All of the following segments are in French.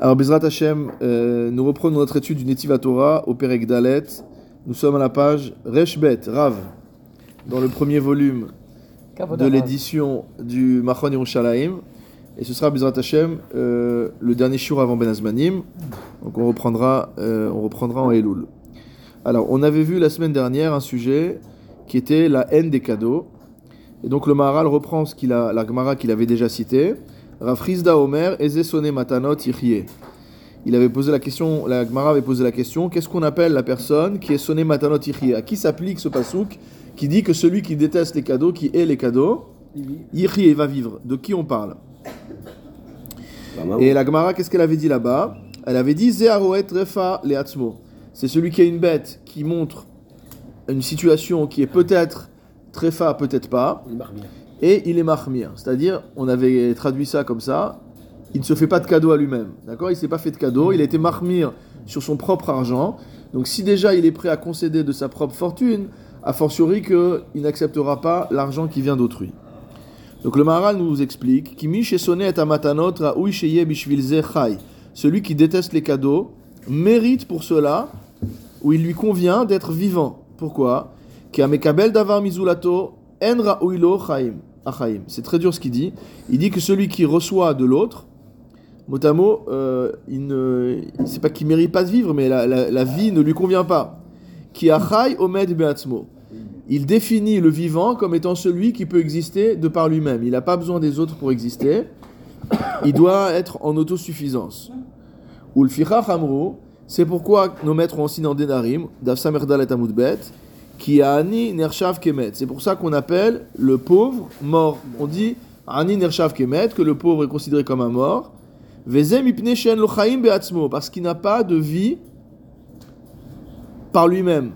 Alors, Bezrat Hashem, euh, nous reprenons notre étude du Netiva Torah au Perek Dalet. Nous sommes à la page Reshbet, Rav, dans le premier volume de l'édition du Machon Yerushalayim. Et ce sera Bezrat Hashem, euh, le dernier shiur avant Ben Azmanim. Donc, on reprendra, euh, on reprendra en Elul. Alors, on avait vu la semaine dernière un sujet qui était la haine des cadeaux. Et donc, le Maharal reprend ce qu'il a, la Gemara qu'il avait déjà cité. Rafrizda Omer, Ezesone Matanot Yichye. Il avait posé la question, la Gemara avait posé la question qu'est-ce qu'on appelle la personne qui est sonné Matanot Yichye À qui s'applique ce pasouk qui dit que celui qui déteste les cadeaux, qui hait les cadeaux, Yichye va vivre? De qui on parle? Et la Gemara, qu'est-ce qu'elle avait dit là-bas? Elle avait dit Zeharoet Refa Leatzmo. C'est celui qui a une bête qui montre une situation qui est peut-être Trefa, peut-être pas et il est mahmir. C'est-à-dire, on avait traduit ça comme ça, il ne se fait pas de cadeau à lui-même. D'accord? Il ne s'est pas fait de cadeau, il a été mahmir sur son propre argent. Donc si déjà il est prêt à concéder de sa propre fortune, a fortiori qu'il n'acceptera pas l'argent qui vient d'autrui. Donc le Maharal nous explique celui qui déteste les cadeaux mérite pour cela, où il lui convient d'être vivant. Pourquoi? C'est très dur ce qu'il dit. Il dit que celui qui reçoit de l'autre, mot à mot, euh, ne, c'est pas qu'il mérite pas de vivre, mais la, vie ne lui convient pas. Qui omed beatzmo. Il définit le vivant comme étant celui qui peut exister de par lui-même. Il n'a pas besoin des autres pour exister. Il doit être en autosuffisance. Le c'est pourquoi nos maîtres ont enseigné en Denarim, Dafsamerdal et Amudbet, qui a ani nershav kemet. C'est pour ça qu'on appelle le pauvre mort. On dit ani nershav kemet, que le pauvre est considéré comme un mort. Vezem beatzmo, parce qu'il n'a pas de vie par lui-même.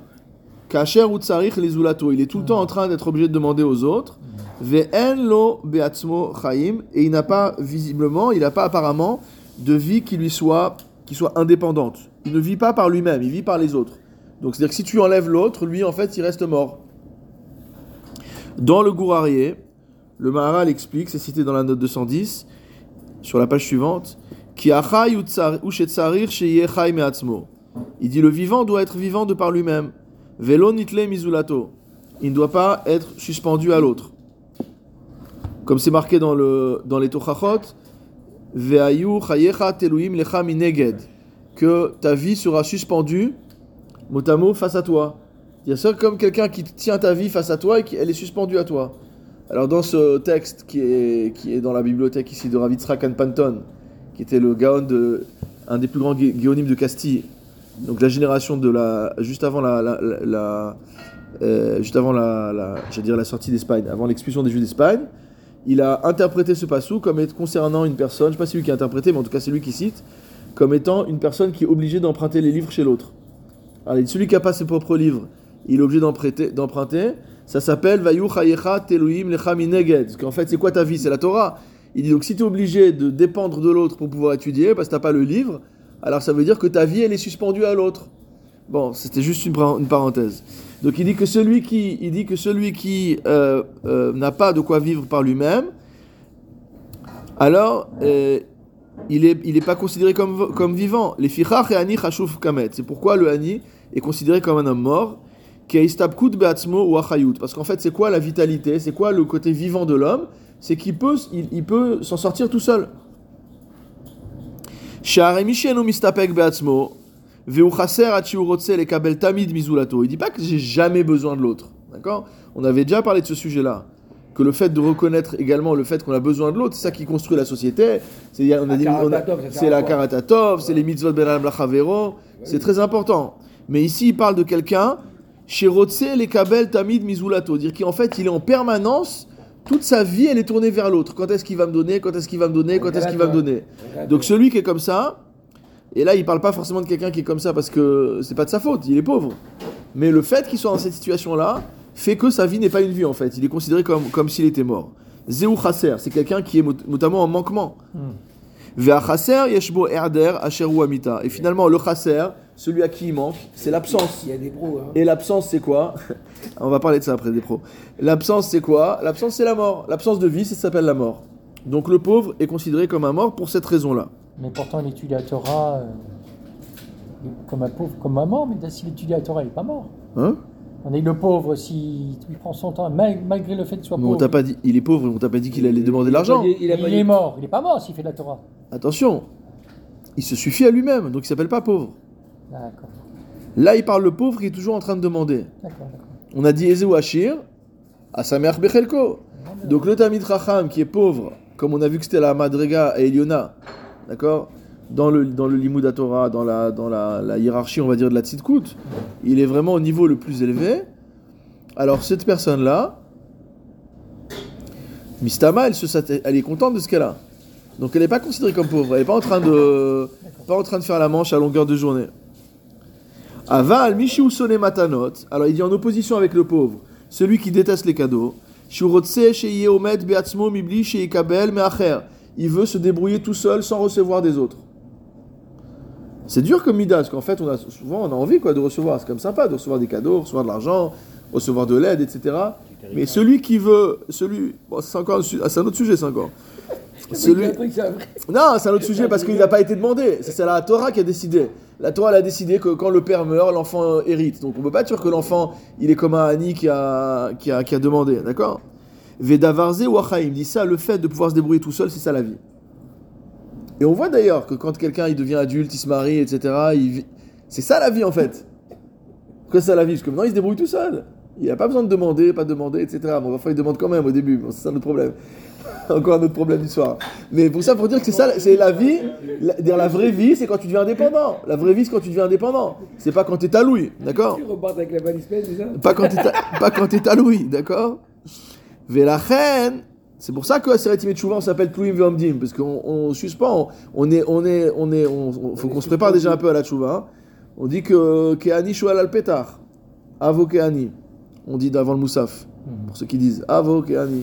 Kacher les. Il est tout le temps en train d'être obligé de demander aux autres. Lo beatzmo. Et il n'a pas visiblement, il n'a pas apparemment de vie qui lui soit, qui soit indépendante. Il ne vit pas par lui-même, il vit par les autres. Donc c'est-à-dire que si tu enlèves l'autre, lui en fait il reste mort. Dans le Gourarié, le Maharal explique, c'est cité dans la note 210, sur la page suivante, il dit le vivant doit être vivant de par lui-même. Il ne doit pas être suspendu à l'autre. Comme c'est marqué dans, le, dans les Tochachot, que ta vie sera suspendue mot face à toi. Il y a ça comme quelqu'un qui tient ta vie face à toi et qui elle est suspendue à toi. Alors dans ce texte qui est, qui est dans la bibliothèque ici de Ravitzrakan Panton, qui était le gaon de un des plus grands guéonymes de Castille, donc la génération de la juste avant la, euh, juste avant la, la dire la sortie d'Espagne, avant l'expulsion des Juifs d'Espagne, il a interprété ce passou comme concernant une personne, je ne sais pas si lui qui a interprété, mais en tout cas c'est lui qui cite, comme étant une personne qui est obligée d'emprunter les livres chez l'autre. Alors, celui qui n'a pas ses propres livres, il est obligé d'emprunter. Ça s'appelle Vayu Chayecha Teluim Lechamineged. Parce qu'en fait, c'est quoi ta vie? C'est la Torah. Il dit donc si tu es obligé de dépendre de l'autre pour pouvoir étudier, parce que tu n'as pas le livre, alors ça veut dire que ta vie, elle est suspendue à l'autre. Bon, c'était juste une, parenthèse. Donc il dit que celui qui, il dit que celui qui euh, euh, n'a pas de quoi vivre par lui-même, alors euh, il n'est il pas considéré comme, comme vivant. Les fichach et ani chashuf kamet. C'est pourquoi le ani est considéré comme un homme mort. ou Parce qu'en fait, c'est quoi la vitalité? C'est quoi le côté vivant de l'homme? C'est qu'il peut, il, il peut s'en sortir tout seul. Il dit pas que j'ai jamais besoin de l'autre. D'accord? On avait déjà parlé de ce sujet-là que le fait de reconnaître également le fait qu'on a besoin de l'autre, c'est ça qui construit la société. C'est la karatatov, c'est les mitzvot ben lachavero, c'est très important. Mais ici, il parle de quelqu'un, chez les kabel tamid mizulato, dire qu'en fait, il est en permanence, toute sa vie, elle est tournée vers l'autre. Quand est-ce qu'il va me donner Quand est-ce qu'il va me donner Quand est-ce qu'il va me donner Donc celui qui est comme ça, et là, il parle pas forcément de quelqu'un qui est comme ça parce que c'est pas de sa faute, il est pauvre. Mais le fait qu'il soit dans cette situation-là, fait que sa vie n'est pas une vie en fait. Il est considéré comme, comme s'il était mort. Zéou chasser, c'est quelqu'un qui est notamment en manquement. Hmm. chasser yeshbo erder asheru amita. Et finalement, le chasser, celui à qui il manque, c'est l'absence. Il y a des pros. Hein. Et l'absence, c'est quoi? On va parler de ça après des pros. L'absence, c'est quoi? L'absence, c'est la mort. L'absence de vie, ça s'appelle la mort. Donc le pauvre est considéré comme un mort pour cette raison-là. Mais pourtant, il étudie la Torah euh, comme un pauvre, comme un mort, mais s'il étudie la Torah, il n'est pas mort. Hein? On est le pauvre, s'il il prend son temps, mal- malgré le fait qu'il soit Mais on pauvre. t'a pas dit, il est pauvre, on t'a pas dit qu'il allait demander de l'argent. Il, il a il pas est mort, il n'est pas mort s'il fait de la Torah. Attention, il se suffit à lui-même, donc il s'appelle pas pauvre. D'accord, Là, il parle le pauvre qui est toujours en train de demander. d'accord, d'accord. On a dit Ezeu Achir, à sa mère Bechelko. Donc le Tamid Racham qui est pauvre, comme on a vu que c'était la Madrega et Eliona, d'accord dans le, dans le Torah, dans, la, dans la, la hiérarchie, on va dire, de la Tzidkut, il est vraiment au niveau le plus élevé. Alors cette personne-là, Mistama, elle, est contente de ce qu'elle a. Donc elle n'est pas considérée comme pauvre, elle n'est pas en train de pas en train de faire la manche à longueur de journée. Aval, Mishi Usone Matanot. Alors il dit en opposition avec le pauvre, celui qui déteste les cadeaux. Beatzmo Mibli. Il veut se débrouiller tout seul sans recevoir des autres. C'est dur comme Midas, parce qu'en fait, on a, souvent on a envie quoi, de recevoir. C'est comme sympa de recevoir des cadeaux, recevoir de l'argent, recevoir de l'aide, etc. Mais celui qui veut, celui, bon, c'est encore un, ah, c'est un autre sujet, c'est encore. Celui, non, c'est un autre sujet parce qu'il n'a pas été demandé. C'est la Torah qui a décidé. La Torah elle a décidé que quand le père meurt, l'enfant hérite. Donc on peut pas dire que l'enfant, il est comme un Annie qui a, qui a, qui a demandé. D'accord? Vedavarze ou Achaim dit ça, le fait de pouvoir se débrouiller tout seul, c'est ça la vie. Et on voit d'ailleurs que quand quelqu'un il devient adulte, il se marie, etc., il c'est ça la vie en fait. Pourquoi c'est ça la vie Parce que maintenant il se débrouille tout seul. Il n'a pas besoin de demander, pas demander, etc. Bon, parfois il demande quand même au début, bon, c'est ça notre problème. Encore un autre problème du soir. Mais pour ça, pour dire que c'est ça, c'est la vie. La, dire la vraie vie, c'est quand tu deviens indépendant. La vraie vie, c'est quand tu deviens indépendant. C'est pas quand t'es à Louis, d'accord? Tu repartes avec la valise ça pas quand t'es Louis, d'accord? Velachen, c'est pour ça que Aseret Tchouva, on s'appelle Tlouim Veomdim, parce qu'on on suspend, on est, on est, on est, on, on- faut qu'on se prépare déjà un peu à la Tchouva. hein. On dit que Keani Shoal al Petar, Avo Keani, on dit d'avant le Moussaf, pour ceux qui disent Avo Keani.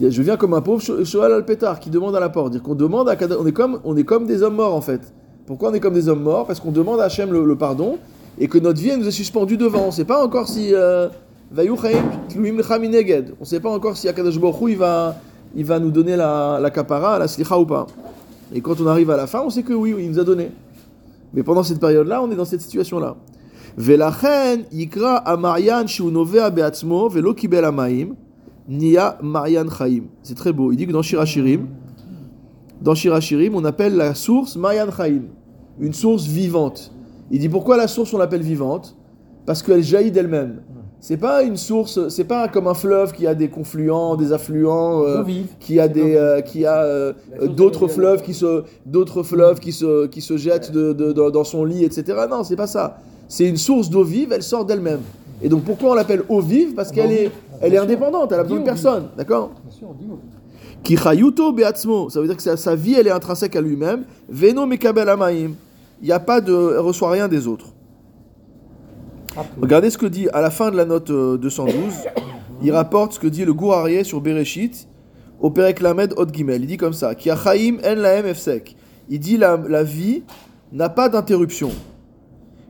Je viens comme un pauvre Sho- Shoal al Petar qui demande à la porte, dire qu'on demande à on est comme, on est comme des hommes morts en fait. Pourquoi on est comme des hommes morts? Parce qu'on demande à Hachem le, le pardon et que notre vie elle nous est suspendue devant. On ne sait pas encore si euh, On ne sait pas encore si Akadosh Baruch il va, il va nous donner la, la kapara, la slicha ou pas. Et quand on arrive à la fin, on sait que oui, il nous a donné. Mais pendant cette période-là, on est dans cette situation-là. Velachen yikra amarian shiunovea beatzmo velo amaim nia marian chaim. C'est très beau. Il dit que dans Shirachirim, dans Shirachirim, on appelle la source Marian Chaim, une source vivante. Il dit pourquoi la source on l'appelle vivante? Parce qu'elle jaillit d'elle-même. C'est pas une source, c'est pas comme un fleuve qui a des confluents, des affluents, euh, qui a des, euh, qui a euh, d'autres fleuves qui se, d'autres fleuves qui se, qui se jettent de- de- dans- dans son lit, etc. Non, c'est pas ça. C'est une source d'eau vive, elle sort d'elle-même. Et donc pourquoi on l'appelle eau vive? Parce qu'elle est, elle est indépendante, elle a besoin de personne, d'accord? Ki chayuto beatzmo, ça veut dire que sa, sa vie elle est intrinsèque à lui-même. Veno mekabel amaim, il n'y a pas de, elle reçoit rien des autres. Regardez ce que dit à la fin de la note euh, 212. il rapporte ce que dit le Gourarié sur Bereshit au Perek Lamed Od. Il dit comme ça Ki achaim en laem efsek. Il dit la, la vie n'a pas d'interruption.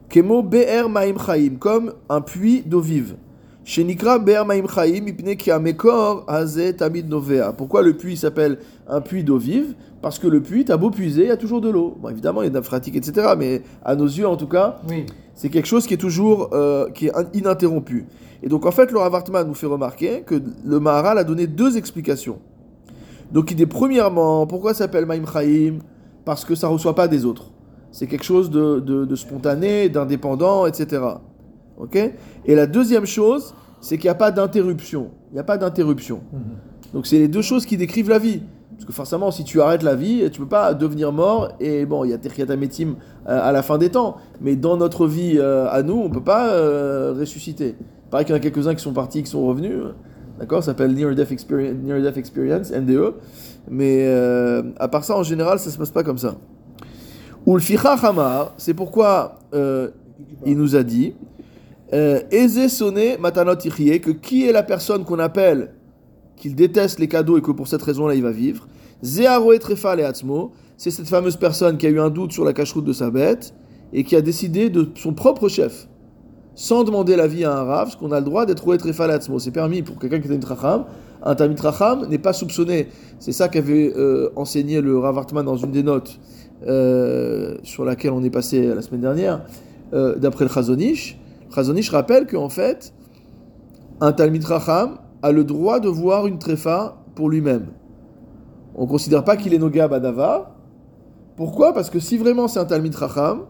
Kemo be'er maim chaim, comme un puits d'eau vive. Shenikra be'er maim chaim, ipne ki amekor haze novea. Pourquoi le puits s'appelle un puits d'eau vive? Parce que le puits, t'as beau puiser, il y a toujours de l'eau. Bon, évidemment, il y a des nappes phréatiques, etc. Mais à nos yeux, en tout cas, oui. c'est quelque chose qui est toujours euh, qui est in- ininterrompu. Et donc en fait, le Rav Hartman nous fait remarquer que le Maharal a donné deux explications. Donc il dit premièrement, pourquoi ça s'appelle Maïm Chaim Parce que ça ne reçoit pas des autres. C'est quelque chose de, de- de spontané, d'indépendant, etc. Ok? Et la deuxième chose, c'est qu'il n'y a pas d'interruption. Il n'y a pas d'interruption. Mhm. Donc c'est les deux choses qui décrivent la vie. Parce que forcément, si tu arrêtes la vie, tu peux pas devenir mort. Et bon, il y a Techriat Ametim euh, à la fin des temps. Mais dans notre vie euh, à nous, on peut pas euh, ressusciter. Pareil qu'il y en a quelques-uns qui sont partis, qui sont revenus. D'accord? Ça s'appelle Near Death Experience, NDE. Mais à part ça, en général, ça se passe pas comme ça. Ulficha Hamar, c'est pourquoi il nous a dit Eze sonne matanot que qui est la personne qu'on appelle qu'il déteste les cadeaux et que pour cette raison-là il va vivre? C'est cette fameuse personne qui a eu un doute sur la cacheroute de sa bête et qui a décidé de son propre chef, sans demander l'avis à un rave, parce qu'on a le droit d'être roe trefa le atzmo. C'est permis pour quelqu'un qui est une tracham, Un Talmid Racham n'est pas soupçonné. C'est ça qu'avait euh, enseigné le Rav Hartman dans une des notes euh, sur laquelle on est passé la semaine dernière, euh, d'après le Chazonish. Chazonish rappelle qu'en fait, un Talmid Racham a le droit de voir une tréfa pour lui-même. On ne considère pas qu'il est Nogab Adava. Pourquoi? Parce que si vraiment c'est un Talmid Racham,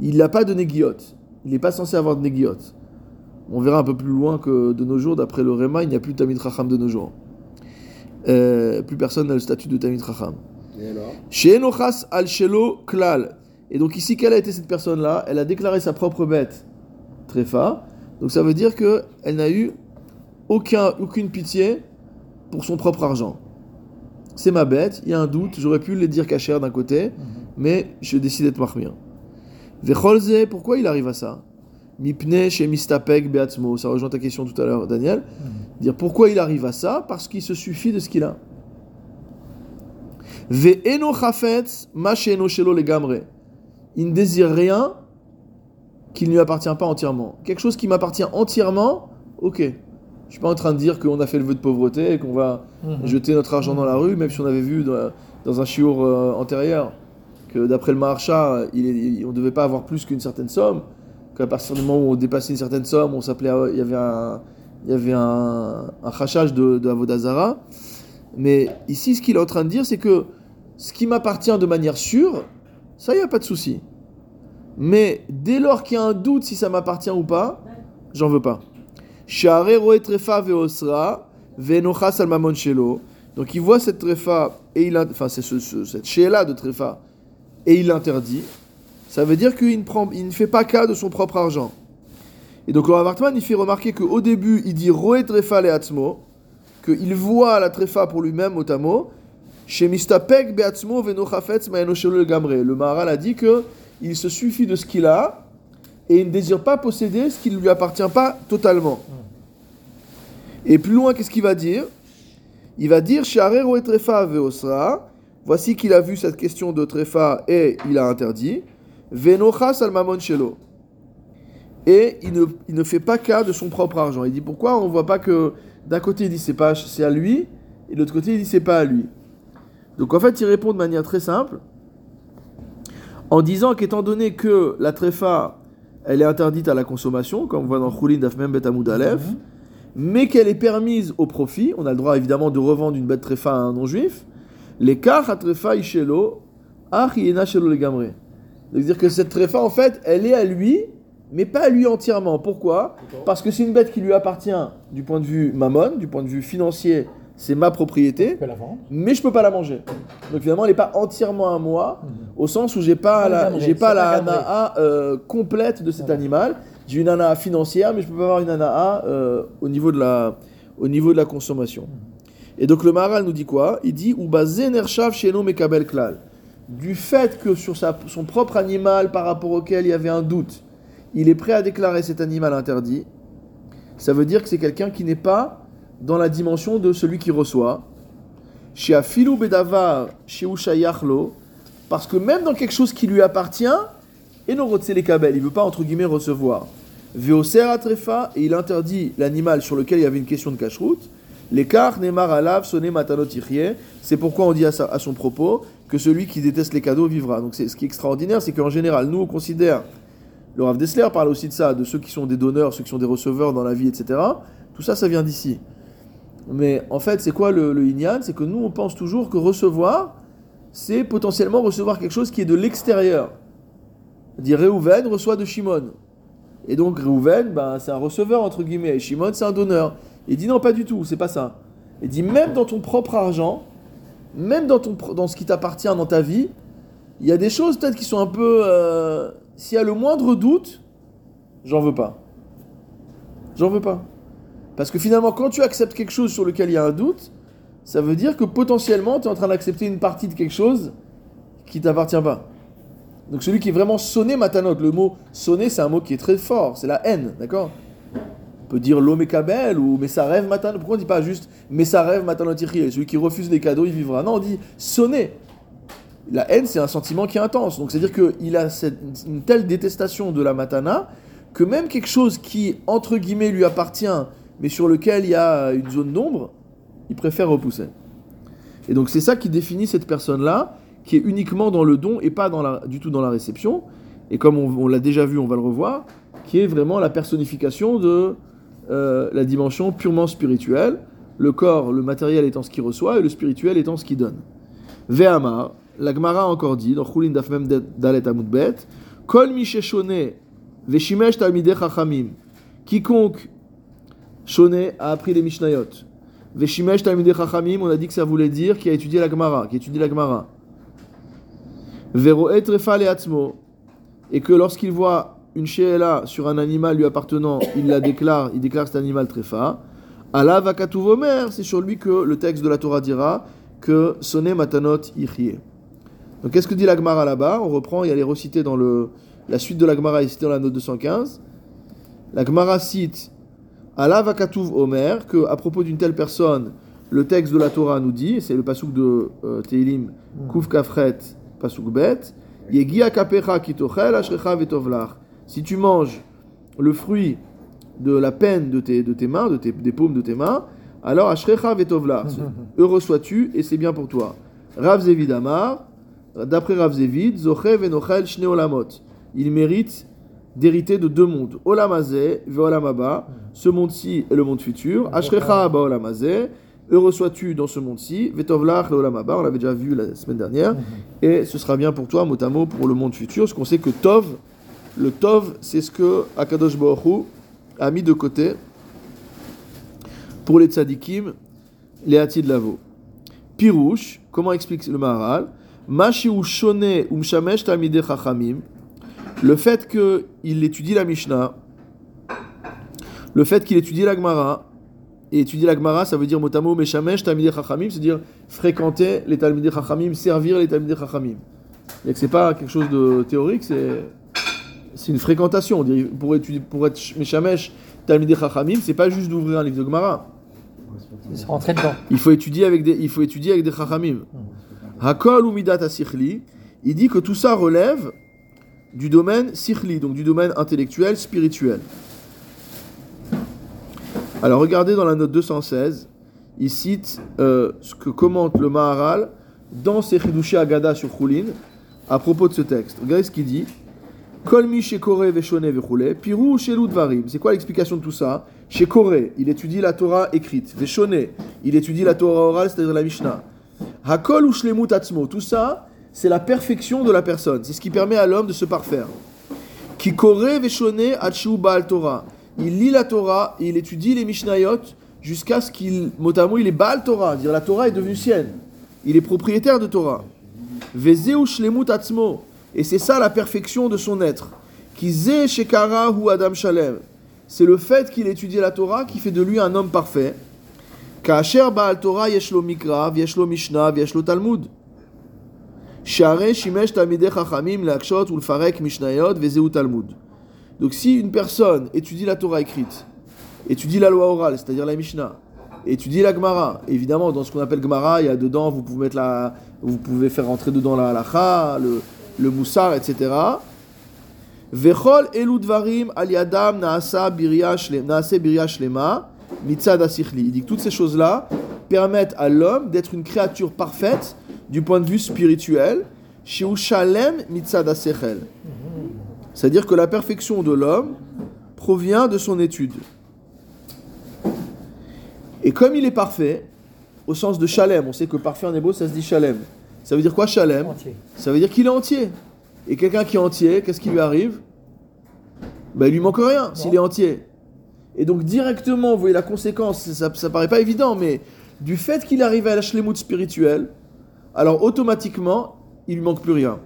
il n'a pas de Negiot. Il n'est pas censé avoir de Negiot. On verra un peu plus loin que de nos jours, d'après le Réma, il n'y a plus de Talmid Racham de nos jours. Euh, plus personne n'a le statut de Talmid Racham. Chez Enochas al Shelo Klal. Et donc ici, quelle a été cette personne-là? Elle a déclaré sa propre bête, Tréfa. Donc ça veut dire qu'elle n'a eu aucun, aucune pitié pour son propre argent. C'est ma bête, il y a un doute, j'aurais pu le dire cachère d'un côté, mais je décide d'être mahmir. Vecholze, pourquoi il arrive à ça? Mipne chez Mistapek Beatzmo, ça rejoint ta question tout à l'heure, Daniel. Dire pourquoi il arrive à ça? Parce qu'il se suffit de ce qu'il a. Ve'eno chafetz ma she'eno shelo legamre. Il ne désire rien qui ne lui appartient pas entièrement. Quelque chose qui m'appartient entièrement, ok. Je suis pas en train de dire qu'on a fait le vœu de pauvreté et qu'on va Mhm. jeter notre argent dans la rue, même si on avait vu dans, dans un chiour euh, antérieur que d'après le il il- on ne devait pas avoir plus qu'une certaine somme, qu'à partir du moment où on dépassait une certaine somme, on s'appelait, à- il y avait un, il y avait un, un rachage de, de Avodazara. Mais ici, ce qu'il est en train de dire, c'est que ce qui m'appartient de manière sûre, ça, il n'y a pas de souci. Mais dès lors qu'il y a un doute si ça m'appartient ou pas, j'en veux pas. Donc il voit cette trefa et il, enfin c'est ce, ce- cette sheela de trefa et il l'interdit. Ça veut dire qu'il ne prend, il ne fait pas cas de son propre argent. Et donc le Rav Hartman, il fait remarquer qu'au début il dit roe trefa le'atzmo, qu'il voit la trefa pour lui-même mot. Chez Mistapek be'atzmo ve'nochafetz le gamre. Le Maharal a dit que il se suffit de ce qu'il a et il ne désire pas posséder ce qui ne lui appartient pas totalement. Et plus loin, qu'est-ce qu'il va dire? Il va dire et veosra. Voici qu'il a vu cette question de Trefa et il a interdit. Mamon shelo. Et il ne, il ne fait pas cas de son propre argent. Il dit pourquoi on ne voit pas que d'un côté il dit c'est pas c'est à lui et de l'autre côté il dit c'est pas à lui. Donc en fait il répond de manière très simple en disant qu'étant donné que la tréfa elle est interdite à la consommation comme on voit dans Khulin Dafmem Bet Aleph, Mhm. mais qu'elle est permise au profit, on a le droit évidemment de revendre une bête tréfa à un non-juif, les à tréfa ishelo, ach yena shelo le gamre. C'est-à-dire que cette tréfa, en fait, elle est à lui, mais pas à lui entièrement. Pourquoi? Parce que c'est une bête qui lui appartient du point de vue mammon, du point de vue financier, c'est ma propriété, mais je peux pas la manger. Donc finalement, elle n'est pas entièrement à moi, au sens où j'ai pas Pas la, gambré, j'ai pas la anaa euh, complète de cet Voilà. animal. J'ai une anaa financière, mais je peux pas avoir une anaa euh, au niveau de la, au niveau de la consommation. Et donc le Maharal nous dit quoi? Il dit mekabel klal. Du fait que sur sa- son propre animal par rapport auquel il y avait un doute, il est prêt à déclarer cet animal interdit. Ça veut dire que c'est quelqu'un qui n'est pas dans la dimension de celui qui reçoit. Chez Afilou Bedavar, chez Ushayachlo, parce que même dans quelque chose qui lui appartient, et non les il ne veut pas entre guillemets recevoir. Veoser atrefa, et il interdit l'animal sur lequel il y avait une question de cacheroute. L'écart nemar alav sonné matanot. C'est pourquoi on dit à, son propos que celui qui déteste les cadeaux vivra. Donc c'est ce qui est extraordinaire, c'est qu'en général, nous on considère, le Rav Dessler parle aussi de ça, de ceux qui sont des donneurs, ceux qui sont des receveurs dans la vie, etc. Tout ça, ça vient d'ici. Mais en fait, c'est quoi le, le C'est que nous, on pense toujours que recevoir, c'est potentiellement recevoir quelque chose qui est de l'extérieur. Dire Réhouven reçoit de Shimon. Et donc Réhouven, ben, c'est un receveur, entre guillemets, et Shimon, c'est un donneur. Il dit non, pas du tout, c'est pas ça. Il dit même dans ton propre argent, même dans, ton, dans ce qui t'appartient dans ta vie, il y a des choses peut-être qui sont un peu... euh, S'il y a le moindre doute, j'en veux pas. J'en veux pas. Parce que finalement, quand tu acceptes quelque chose sur lequel il y a un doute, ça veut dire que potentiellement, tu es en train d'accepter une partie de quelque chose qui t'appartient pas. Donc celui qui est vraiment sonné matanot, le mot sonné, c'est un mot qui est très fort, c'est la haine, d'accord? On peut dire l'omekabel ou mais ça rêve matanot. Pourquoi on dit pas juste mais ça rêve matanot Celui qui refuse les cadeaux, il vivra. Non, on dit sonné. La haine, c'est un sentiment qui est intense. Donc c'est-à-dire qu'il a une telle détestation de la matana que même quelque chose qui, entre guillemets, lui appartient, mais sur lequel il y a une zone d'ombre, il préfère repousser. Et donc c'est ça qui définit cette personne-là, qui est uniquement dans le don et pas dans la, du tout dans la réception. Et comme on, l'a déjà vu, on va le revoir, qui est vraiment la personnification de euh, la dimension purement spirituelle, le corps, le matériel étant ce qu'il reçoit et le spirituel étant ce qu'il donne. Ve'amar, la Gemara encore dit, dans Chulin Dafmem Dalet Amudbet, Kol mi sheshone veshimesh talmidei chachamim, quiconque shone a appris les Mishnayot, veshimesh talmidei chachamim, on a dit que ça voulait dire qui a étudié la Gemara, qui étudie la Gemara. Veroet refa leatzmo, et que lorsqu'il voit une sheela sur un animal lui appartenant, il la déclare, il déclare cet animal tréfa. Allah vakatuvomer, c'est sur lui que le texte de la Torah dira que sonne matanot ichie. Donc qu'est-ce que dit la Gemara là-bas? On reprend, il y a les recités dans le, la suite de la Gemara est citée dans la note 215. La Gemara cite Allah omer, que à propos d'une telle personne, le texte de la Torah nous dit, c'est le pasuk de euh, Teilim, Kuf Kafret, pasuk bet, Yegia kapecha kitochel ashrecha vetovlach. Si tu manges le fruit de la peine de tes, de tes mains, de tes, des paumes de tes mains, alors ashrecha vetovlach. Heureux sois-tu et c'est bien pour toi. Rav Zevid Amar, d'après Rav Zevid, Zoche venochel shne olamot. Il mérite d'hériter de deux mondes. Olamazé ve olamaba, ce monde-ci et le monde futur. Ashrecha olamazé, heureux sois-tu dans ce monde-ci. Vetovlach le olamaba, on l'avait déjà vu la semaine dernière. Et ce sera bien pour toi, mot à mot, pour le monde futur. Parce qu'on sait que Tov, le Tov, c'est ce que Akadosh Baruch a mis de côté pour les tzadikim, les Hatid Lavo. Pirouche, comment explique le Maharal? Mashi ou shone ou mshamesh talmidei chachamim, le fait qu'il étudie la Mishnah, le fait qu'il étudie la Gemara, et étudier la Gemara, ça veut dire motamo meshamesh talmidei chachamim, c'est-à-dire fréquenter les talmidei chachamim, servir les talmidei chachamim. Et que c'est pas quelque chose de théorique, c'est c'est une fréquentation. On dirait, pour, étudier, pour être meshamesh talmidei chachamim, c'est pas juste d'ouvrir un livre de Gemara. C'est rentrer dedans. Il faut étudier avec des, il faut étudier avec des chachamim. Hakol ou midat asichli, il dit que tout ça relève du domaine sichli, donc du domaine intellectuel, spirituel. Alors regardez dans la note 216, il cite euh, ce que commente le Maharal dans ses Chidushé Agada sur Choulin à propos de ce texte. Regardez ce qu'il dit. Dvarim. C'est quoi l'explication de tout ça? Shekore, il étudie la Torah écrite. Veshone, il étudie la Torah orale, c'est-à-dire la Mishnah. Hakol ou shlemut atzmo, tout ça, c'est la perfection de la personne. C'est ce qui permet à l'homme de se parfaire. Qui Torah. Il lit la Torah et il étudie les Mishnayot jusqu'à ce qu'il, notamment, il est Baal Torah. Dire la Torah est devenue sienne. Il est propriétaire de Torah. Vezeu shlemut atzmo. Et c'est ça la perfection de son être. Qui shekara adam shalem. C'est le fait qu'il étudie la Torah qui fait de lui un homme parfait. Kacher Baal Torah yeshlo mikra, yeshlo mishnah, yeshlo talmud. Donc si une personne étudie la Torah écrite, étudie la loi orale, c'est-à-dire la Mishnah, étudie la Gemara, évidemment dans ce qu'on appelle Gemara, il y a dedans, vous pouvez mettre la, vous pouvez faire rentrer dedans la halacha, le, le moussar, etc. Vechol elu dvarim al yadam naasa mitzad. Il dit que toutes ces choses-là permettent à l'homme d'être une créature parfaite du point de vue spirituel, shalem mitzad. C'est-à-dire que la perfection de l'homme provient de son étude. Et comme il est parfait, au sens de shalem, on sait que parfait en hébreu ça se dit shalem. Ça veut dire quoi shalem Entier. Ça veut dire qu'il est entier. Et quelqu'un qui est entier, qu'est-ce qui lui arrive? Ben, Il lui manque rien s'il est entier. Et donc directement, vous voyez la conséquence, ça, ça paraît pas évident, mais du fait qu'il arrive à la shlemut spirituelle, alors automatiquement, il lui manque plus rien.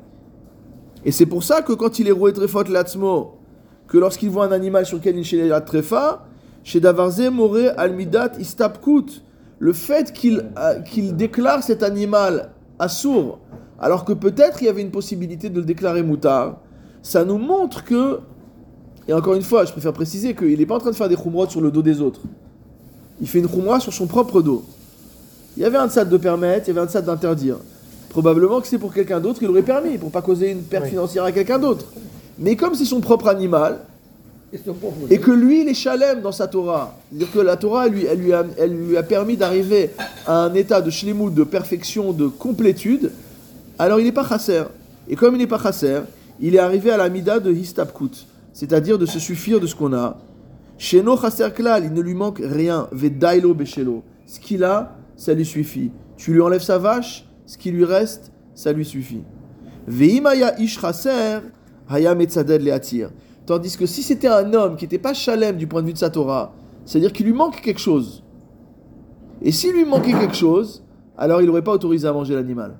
Et c'est pour ça que quand il est roué trefot latzmo, que lorsqu'il voit un animal sur lequel il est la trefa, chez Davarze Moré Almidat Istapkut, le fait qu'il euh, qu'il déclare cet animal assourd, alors que peut-être il y avait une possibilité de le déclarer moutard, ça nous montre que, et encore une fois, je préfère préciser qu'il n'est pas en train de faire des khumrot sur le dos des autres. Il fait une khumra sur son propre dos. Il y avait un tzad de permettre, il y avait un tzad d'interdire. Probablement que c'est pour quelqu'un d'autre qu'il aurait permis, pour pas causer une perte Oui. financière à quelqu'un d'autre. Mais comme c'est son propre animal, et que lui, il est chalem dans sa Torah. C'est-à-dire que la Torah, elle lui, elle lui, a, elle lui a permis d'arriver à un état de shlemut, de perfection, de complétude. Alors il n'est pas chasser. Et comme il n'est pas chasser, il est arrivé à la mida de histapkut, c'est-à-dire de se suffire de ce qu'on a. Sheno chasser klal, il ne lui manque rien. Vedailo beshelo. Ce qu'il a, ça lui suffit. Tu lui enlèves sa vache, ce qui lui reste, ça lui suffit. Veimaya ish chasser, haya metzaded leatir. Tandis que si c'était un homme qui n'était pas chalem du point de vue de sa Torah, c'est-à-dire qu'il lui manque quelque chose. Et s'il lui manquait quelque chose, alors il n'aurait pas autorisé à manger l'animal.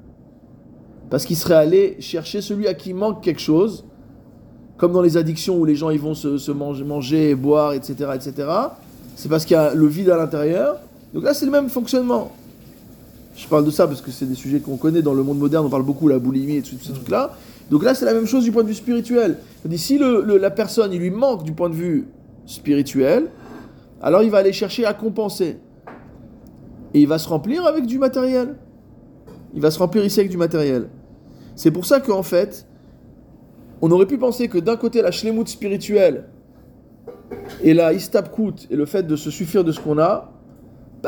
Parce qu'il serait allé chercher celui à qui manque quelque chose, comme dans les addictions où les gens ils vont se, se manger, manger, boire, etc. etc. C'est parce qu'il y a le vide à l'intérieur. Donc là, c'est le même fonctionnement. Je parle de ça parce que c'est des sujets qu'on connaît dans le monde moderne, on parle beaucoup, la boulimie et tout ce truc-là. Donc là, c'est la même chose du point de vue spirituel. Si la personne, il lui manque du point de vue spirituel, alors il va aller chercher à compenser. Et il va se remplir avec du matériel. Il va se remplir ici avec du matériel. C'est pour ça qu'en fait, on aurait pu penser que d'un côté, la shlemut spirituelle et la istapkut et le fait de se suffire de ce qu'on a,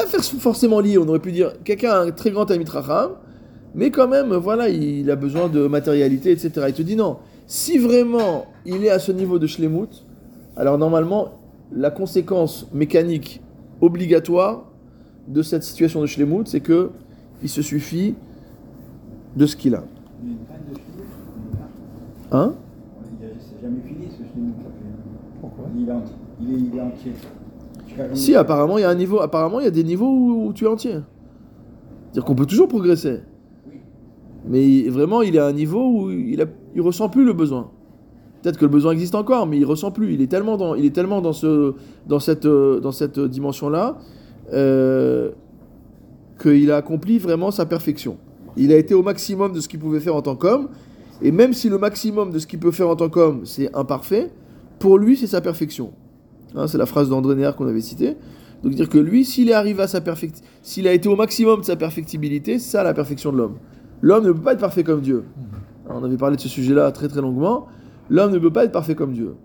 pas forcément lié. On aurait pu dire quelqu'un a un très grand amit racham, mais quand même, voilà, il a besoin de matérialité, etc. Il te dit non. Si vraiment il est à ce niveau de shlemut, alors normalement, la conséquence mécanique obligatoire de cette situation de shlemut, c'est que il se suffit de ce qu'il a. Il y a une graine de chenille. Hein Il a- C'est jamais fini ce chenille. Pourquoi est, il est entier. Si, apparemment, il y a un niveau. Apparemment, il y a des niveaux où, où tu es entier. C'est-à-dire qu'on peut toujours progresser. Mais vraiment, il est à un niveau où il, a, il ressent plus le besoin. Peut-être que le besoin existe encore, mais il ressent plus. Il est tellement dans, il est tellement dans ce, dans cette, euh, dans cette dimension-là, euh, qu'il a accompli vraiment sa perfection. Il a été au maximum de ce qu'il pouvait faire en tant qu'homme, et même si le maximum de ce qu'il peut faire en tant qu'homme c'est imparfait, pour lui c'est sa perfection. Hein, c'est la phrase d'André Néer qu'on avait citée. Donc dire que lui, s'il est arrivé à sa perfect, s'il a été au maximum de sa perfectibilité, c'est ça la perfection de l'homme. L'homme ne peut pas être parfait comme Dieu. Hein, On avait parlé de ce sujet-là très très longuement. L'homme ne peut pas être parfait comme Dieu.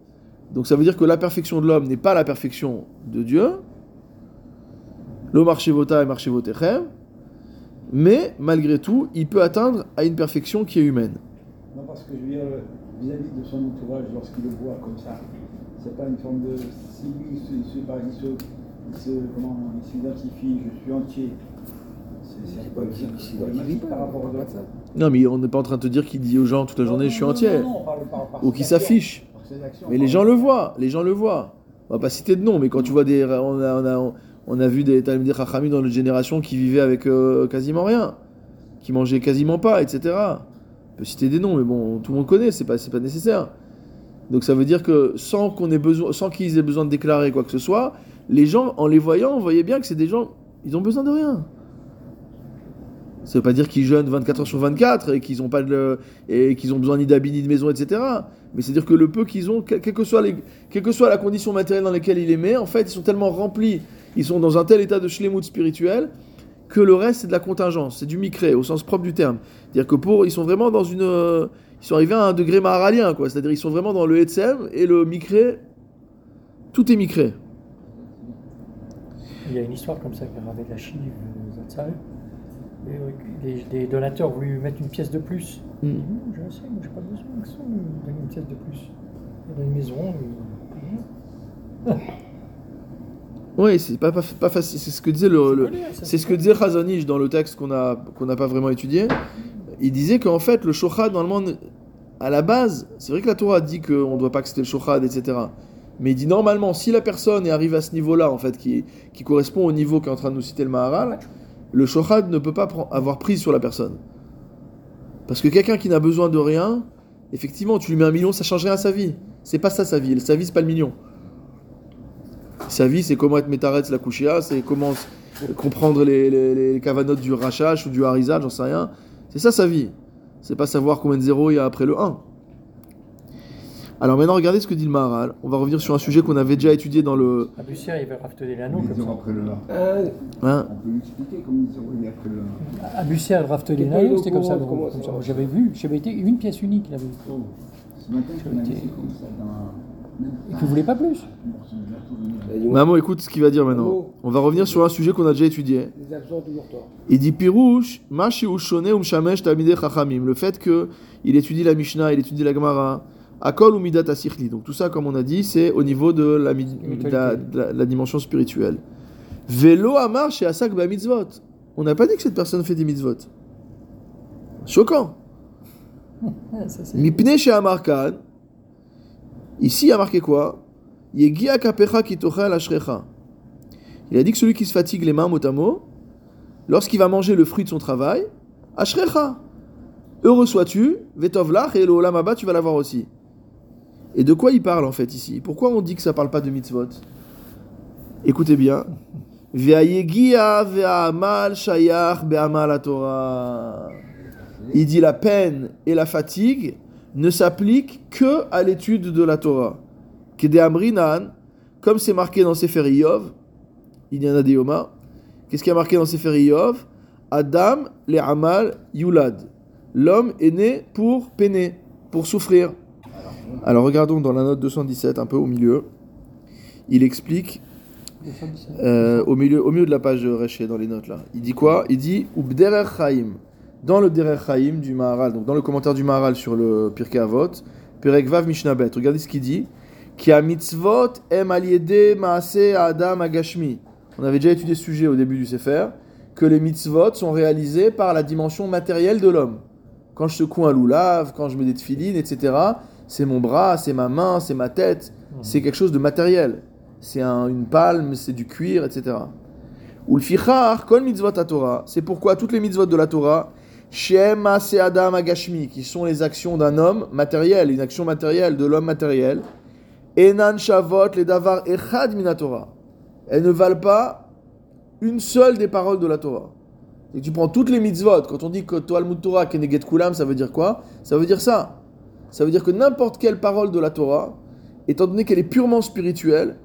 Donc ça veut dire que la perfection de l'homme n'est pas la perfection de Dieu. Le marché vota et marché votechem. Mais malgré tout, il peut atteindre à une perfection qui est humaine. Non, parce que je dire, vis-à-vis de son entourage, lorsqu'il le voit comme ça, c'est pas une forme de. Si lui, il se, par exemple, il se, il se- comment, il s'identifie, je suis entier. C'est pas pas, par rapport ça. Non, mais on n'est pas en train de te dire qu'il dit aux gens toute la journée je suis entier. Ou qu'il s'affiche. Mais les gens le voient, les gens le voient. On va pas citer de nom, mais quand tu vois des. On a, on a, on a vu des Talmudé Chachamim dans notre génération qui vivaient avec euh, quasiment rien, qui mangeaient quasiment pas, etc. On peut citer des noms, mais bon, tout le monde connaît, c'est pas, c'est pas nécessaire. Donc ça veut dire que sans qu'on ait besoin, sans qu'ils aient besoin de déclarer quoi que ce soit, les gens, en les voyant, on voyait bien que c'est des gens, ils ont besoin de rien. Ça veut pas dire qu'ils jeûnent 24 heures sur 24 et qu'ils ont pas de, et qu'ils ont besoin ni d'habits ni de maison, etc. Mais c'est dire que le peu qu'ils ont, quelle que soit soit la condition matérielle dans laquelle il les met, en fait, ils sont tellement remplis, ils sont dans un tel état de shlemut spirituel que le reste c'est de la contingence, c'est du micré au sens propre du terme. C'est-à-dire que pour, ils sont vraiment dans une, euh, ils sont arrivés à un degré maharalien, quoi. C'est-à-dire ils sont vraiment dans le etzem et le micré, tout est micré. Il y a une histoire comme ça qui est avec la Chine, euh, euh, Les, les donateurs voulu mettre une pièce de plus. Mm. Dit, non, moi j'ai pas besoin que ça, donne une pièce de plus. Il a une maison. et- Oui, c'est pas, pas, pas facile. C'est ce que disait le, c'est ce que disait Chazanish dans le texte qu'on a qu'on n'a pas vraiment étudié. Il disait qu'en fait le shochad normalement à la base, c'est vrai que la Torah dit qu'on ne doit pas accepter le shochad, etc. Mais il dit normalement si la personne est arrivée à ce niveau-là en fait qui correspond au niveau qu'est en train de nous citer le Maharal, le shochad ne peut pas avoir prise sur la personne. Parce que quelqu'un qui n'a besoin de rien, effectivement, tu lui mets un million, ça change rien à sa vie. C'est pas ça sa vie. Sa vie, c'est pas le million. Sa vie, c'est comment être métaretz la couchia, c'est comment comprendre les, les, les cavanotes du rachach ou du harizal, j'en sais rien. C'est ça sa vie. C'est pas savoir combien de zéros il y a après le 1. Alors maintenant, regardez ce que dit le Maharal. On va revenir sur un sujet qu'on avait déjà étudié dans le. À Bussière, il va rafteler l'anneau comme zéros ça. après le là. Euh, Hein On peut lui expliquer comment ils après le là. À Bussière, il pas l'anneau, au c'était comme ça. comme. J'avais vu, j'avais été une pièce unique. il avait- Ce matin, je été- laissé comme ça dans, Et que vous voulez pas plus. Maman, écoute ce qu'il va dire maintenant. Maman. On va revenir sur un sujet qu'on a déjà étudié. Il dit Pirouche, Mashi Ushone Umshamesh Tamide Chachamim. Le fait que il étudie la Mishnah, il étudie la Gemara, Akol ou Midat Asichli. Donc tout ça, comme on a dit, c'est au niveau de la, dimension spirituelle. Velo Amar chez Asak Ba Mitzvot. On n'a pas dit que cette personne fait des mitzvot. Choquant. Mipne chez Amarkan. Ici, il a marqué quoi? Il a dit que celui qui se fatigue les mains mot à mot, lorsqu'il va manger le fruit de son travail, ashrecha. Heureux sois-tu, vetovlach, et le olam haba, tu vas l'avoir aussi. Et de quoi il parle en fait ici? Pourquoi on dit que ça parle pas de mitzvot? Écoutez bien. Il dit la peine et la fatigue ne s'appliquent que à l'étude de la Torah. Comme c'est marqué dans Sefer Iyov, il y en a des Yoma. Qu'est-ce qui est marqué dans Sefer Iyov Adam le Amal Yulad. L'homme est né pour peiner, pour souffrir. Alors regardons dans la note 217, un peu au milieu. Il explique euh, au, milieu, au milieu de la page Reché, dans les notes là. Il dit quoi? Il dit Ubderer Chaim. Dans le Derer Chaim du Maharal, donc dans le commentaire du Maharal sur le Pirkei Avot, Perek Vav Mishnah Bet. Regardez ce qu'il dit. Ki a mitzvot em aliede maase adam agashmi. On avait déjà étudié ce sujet au début du Sefer, que les mitzvot sont réalisés par la dimension matérielle de l'homme. Quand je secoue un loulav, quand je mets des tefilines, etc., c'est mon bras, c'est ma main, c'est ma tête, c'est quelque chose de matériel. C'est un- une palme, c'est du cuir, etc. Ou le fichar, kol mitzvot Torah. C'est pourquoi toutes les mitzvot de la Torah, Shem Maaseh Adam Agashmi, qui sont les actions d'un homme matériel, une action matérielle de l'homme matériel, Enan Shavot, les Davar Echad Mina Torah. Elles ne valent pas une seule des paroles de la Torah. Et tu prends toutes les mitzvot, quand on dit que Talmud Torah Keneget Kulam, ça veut dire quoi? Ça veut dire ça. Ça veut dire que n'importe quelle parole de la Torah, étant donné qu'elle est purement spirituelle,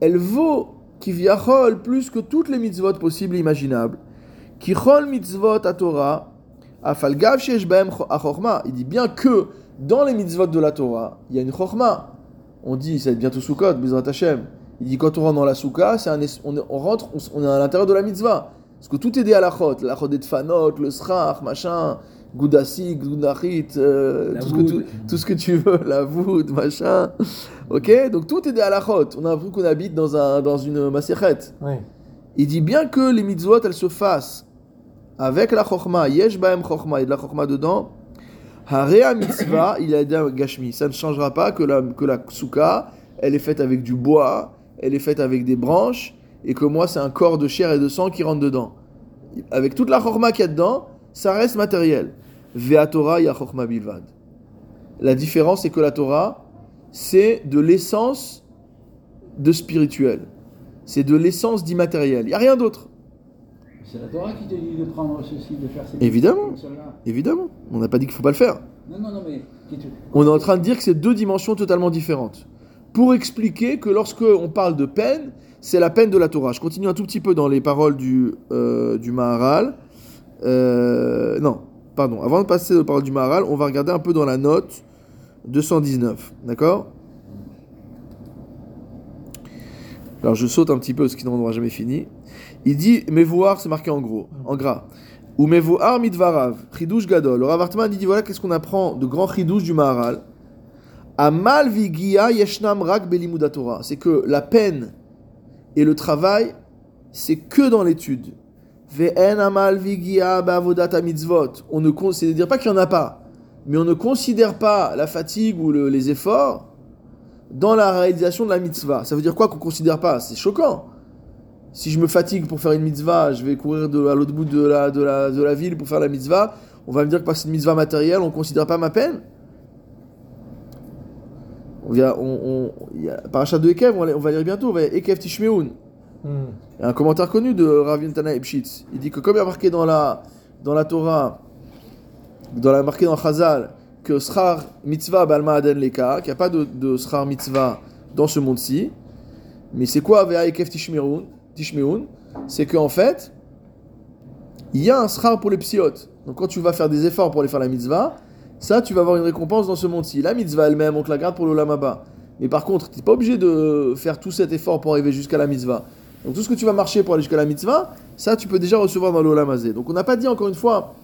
elle vaut kiviachol plus que toutes les mitzvot possibles et imaginables. Kichol mitzvot à Torah, afalgav shesh bahem cho- achorma. Il dit bien que dans les mitzvot de la Torah, il y a une chorma. On dit, ça va être bientôt Sukkot, Bezrat Hashem. Il dit quand on rentre dans la soukha, c'est un es- on, rentre, on, est à l'intérieur de la mitzvah. Parce que tout est des halachot, la chot des tfanot, le srach, machin, goudassi, goudachit, euh, La tout, ce que, voûte. tout, tout ce que tu veux, la voûte, machin. Ok Donc tout est des halachot. On a l'impression qu'on habite dans, un, dans une maserhet. Il dit bien que les mitzvot, elles se fassent avec la chorma, yesh baem chorma, et de la chorma dedans, harea mitzvah, il a dit un gashmi. Ça ne changera pas que la, que la elle est faite avec du bois, elle est faite avec des branches, et que moi, c'est un corps de chair et de sang qui rentre dedans. Avec toute la chorma qu'il y a dedans, ça reste matériel. Vea Torah, ya chorma bilvad. La différence, c'est que la Torah, c'est de l'essence de spirituel. C'est de l'essence d'immatériel. Il n'y a rien d'autre. C'est la Torah qui te dit de prendre ceci, de faire ces Évidemment. On n'a pas dit qu'il ne faut pas le faire. Non, non, non, mais. qui On est en train de dire que c'est deux dimensions totalement différentes. Pour expliquer que lorsque on parle de peine, c'est la peine de la Torah. Je continue un tout petit peu dans les paroles du, euh, du Maharal. Euh, non, pardon. Avant de passer aux paroles du Maharal, on va regarder un peu dans la note 219. D'accord? Alors je saute un petit peu parce qu'il n'en aura jamais fini. Il dit Mevoar, c'est marqué en gros, en gras. Ou Mevoar mitvarav, chidouche gadol. Le Rav Hartman, il dit voilà qu'est-ce qu'on apprend de grand chidouche du Maharal. Amal vigia yeshnam rak belimud Torah. C'est que la peine et le travail, c'est que dans l'étude. Ve'en amal vigia ba'avodat mitzvot. On ne con- c'est-à-dire pas qu'il n'y en a pas, mais on ne considère pas la fatigue ou le- les efforts dans la réalisation de la mitzvah. Ça veut dire quoi qu'on considère pas? C'est choquant. Si je me fatigue pour faire une mitzvah, je vais courir de, à l'autre bout de la, de, la, de la ville pour faire la mitzvah, on va me dire que parce que c'est une mitzvah matérielle, on ne considère pas ma peine on vient, on, on, il y a, parachat de Ekev, on va, on va lire bientôt, on va Ekev Tishmeun. Hmm. Il y a un commentaire connu de Rav Yentana Epshitz. Il dit que comme il y a marqué dans la, dans la Torah, dans la, marqué dans Chazal, que Srar Mitzvah Balma Aden Leka, qu'il n'y a pas de, de Srar Mitzvah dans ce monde-ci. Mais c'est quoi Vea Ekef Tishmeun Tishmeun C'est qu'en fait, il y a un Srar pour les psiotes. Donc quand tu vas faire des efforts pour aller faire la mitzvah, ça tu vas avoir une récompense dans ce monde-ci. La mitzvah elle-même, on te la garde pour le lamaba. Mais par contre, tu n'es pas obligé de faire tout cet effort pour arriver jusqu'à la mitzvah. Donc tout ce que tu vas marcher pour aller jusqu'à la mitzvah, ça tu peux déjà recevoir dans l'olamazé. Donc on n'a pas dit encore une fois,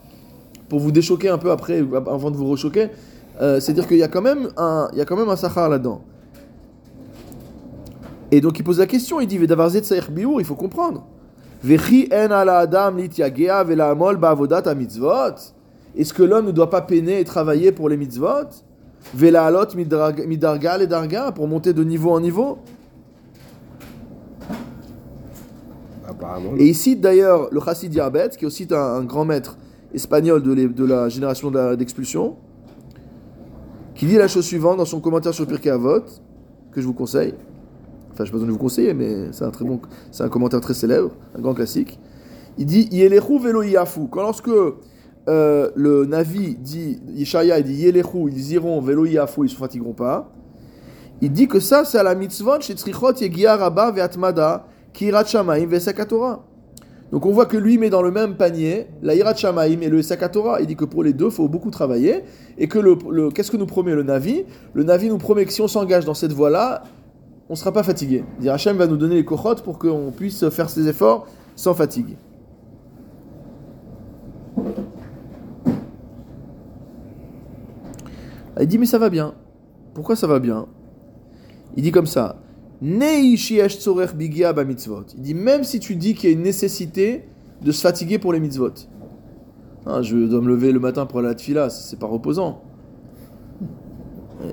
pour vous déchoquer un peu après, avant de vous rechoquer, euh, c'est-à-dire qu'il y a quand même un, il un là-dedans. Et donc il pose la question, il dit il faut comprendre. Est-ce que l'homme ne doit pas peiner et travailler pour les mitzvot? Midarga le darga pour monter de niveau en niveau? Et ici d'ailleurs le chassid Yarbet, qui est aussi un, un grand maître espagnol de, les- de la génération d'expulsion, qui dit la chose suivante dans son commentaire sur Pirkei Avot, que je vous conseille. Enfin, je n'ai pas besoin de vous conseiller, mais c'est un très bon, c'est un commentaire très célèbre, un grand classique. Il dit Yelechu velo yafu. Quand lorsque euh, le Navi dit, Yeshaya, il dit Yelechu, ils iront velo yafu, ils se fatigueront pas. Il dit que ça, c'est à la mitzvot, chez Tzrichot Yegia Rabba ve'atmada, kirat shamaim ve'sakatora. Donc on voit que lui met dans le même panier la Hirat Shamaim et le Sakatora. Il dit que pour les deux, il faut beaucoup travailler. Et que le- qu'est-ce que nous promet le Navi? Le Navi nous promet que si on s'engage dans cette voie-là, on ne sera pas fatigué. Dit Hachem va nous donner les kochot pour qu'on puisse faire ses efforts sans fatigue. Il dit mais ça va bien. Pourquoi ça va bien? Il dit comme ça. Il dit même si tu dis qu'il y a une nécessité de se fatiguer pour les mitzvot. Hein, je dois me lever le matin pour aller à la tfila, c'est pas reposant.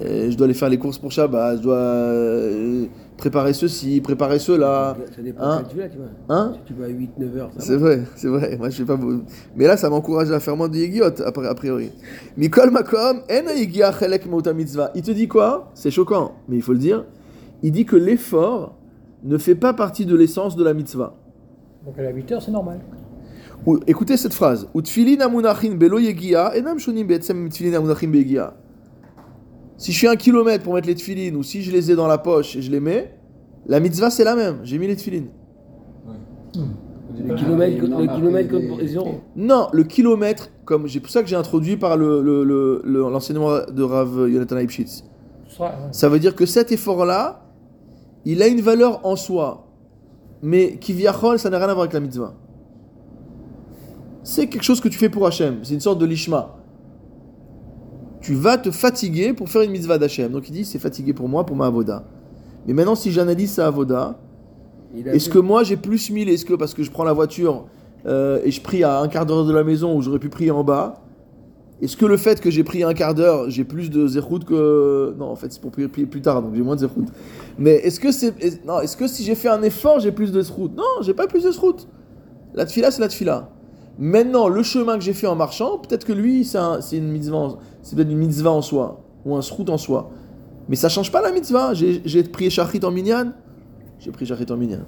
Et je dois aller faire les courses pour Shabbat, je dois euh, préparer ceci, préparer cela. Ça dépend Hein tu vas, tu vois. Hein Si tu vas à 8-9 heures, C'est vrai, c'est vrai. Moi, je fais pas. beau- Mais là, ça m'encourage à faire moins de yigiot, a priori. Mikol makom, en chelek mitzvah. Il te dit quoi? C'est choquant, mais il faut le dire. Il dit que l'effort ne fait pas partie de l'essence de la mitzvah. Donc à la 8 heures, c'est normal. Ou- écoutez cette phrase. Utfilin amunachin belo yegia, enam shonim be'etzem tfilin amunachin beyegia. Si je suis un kilomètre pour mettre les tfilines, ou si je les ai dans la poche et je les mets, la mitzvah c'est la même. J'ai mis les tfilines. Le kilomètre, le kilomètre contre précision. Non, le kilomètre, comme c'est pour ça que j'ai introduit par le- le- le- le- l'enseignement de Rav Yonatan Leibschitz. Ça veut dire que cet effort-là, il a une valeur en soi. Mais qui ça n'a rien à voir avec la mitzvah. C'est quelque chose que tu fais pour Hachem. C'est une sorte de lishma. Tu vas te fatiguer pour faire une mitzvah d'Hachem. Donc il dit, c'est fatigué pour moi, pour ma avoda. Mais maintenant, si j'analyse sa avoda, est-ce que moi j'ai plus 1000 Est-ce que parce que je prends la voiture euh, et je prie à un quart d'heure de la maison où j'aurais pu prier en bas Est-ce que le fait que j'ai pris un quart d'heure, j'ai plus de zérout que. Non, en fait, c'est pour prier, plus tard, donc j'ai moins de zérout. Mais est-ce que c'est. est- Non, est-ce que si j'ai fait un effort, j'ai plus de zérout Non, j'ai pas plus de zérout. La tfila, c'est la tfila. Maintenant, le chemin que j'ai fait en marchant, peut-être que lui, c'est un- c'est une mitzvah, c'est peut-être une mitzvah en soi, ou un zérout en soi. Mais ça change pas la mitzvah. J'ai prié shachrit en minyan, j'ai pris shachrit en minyan.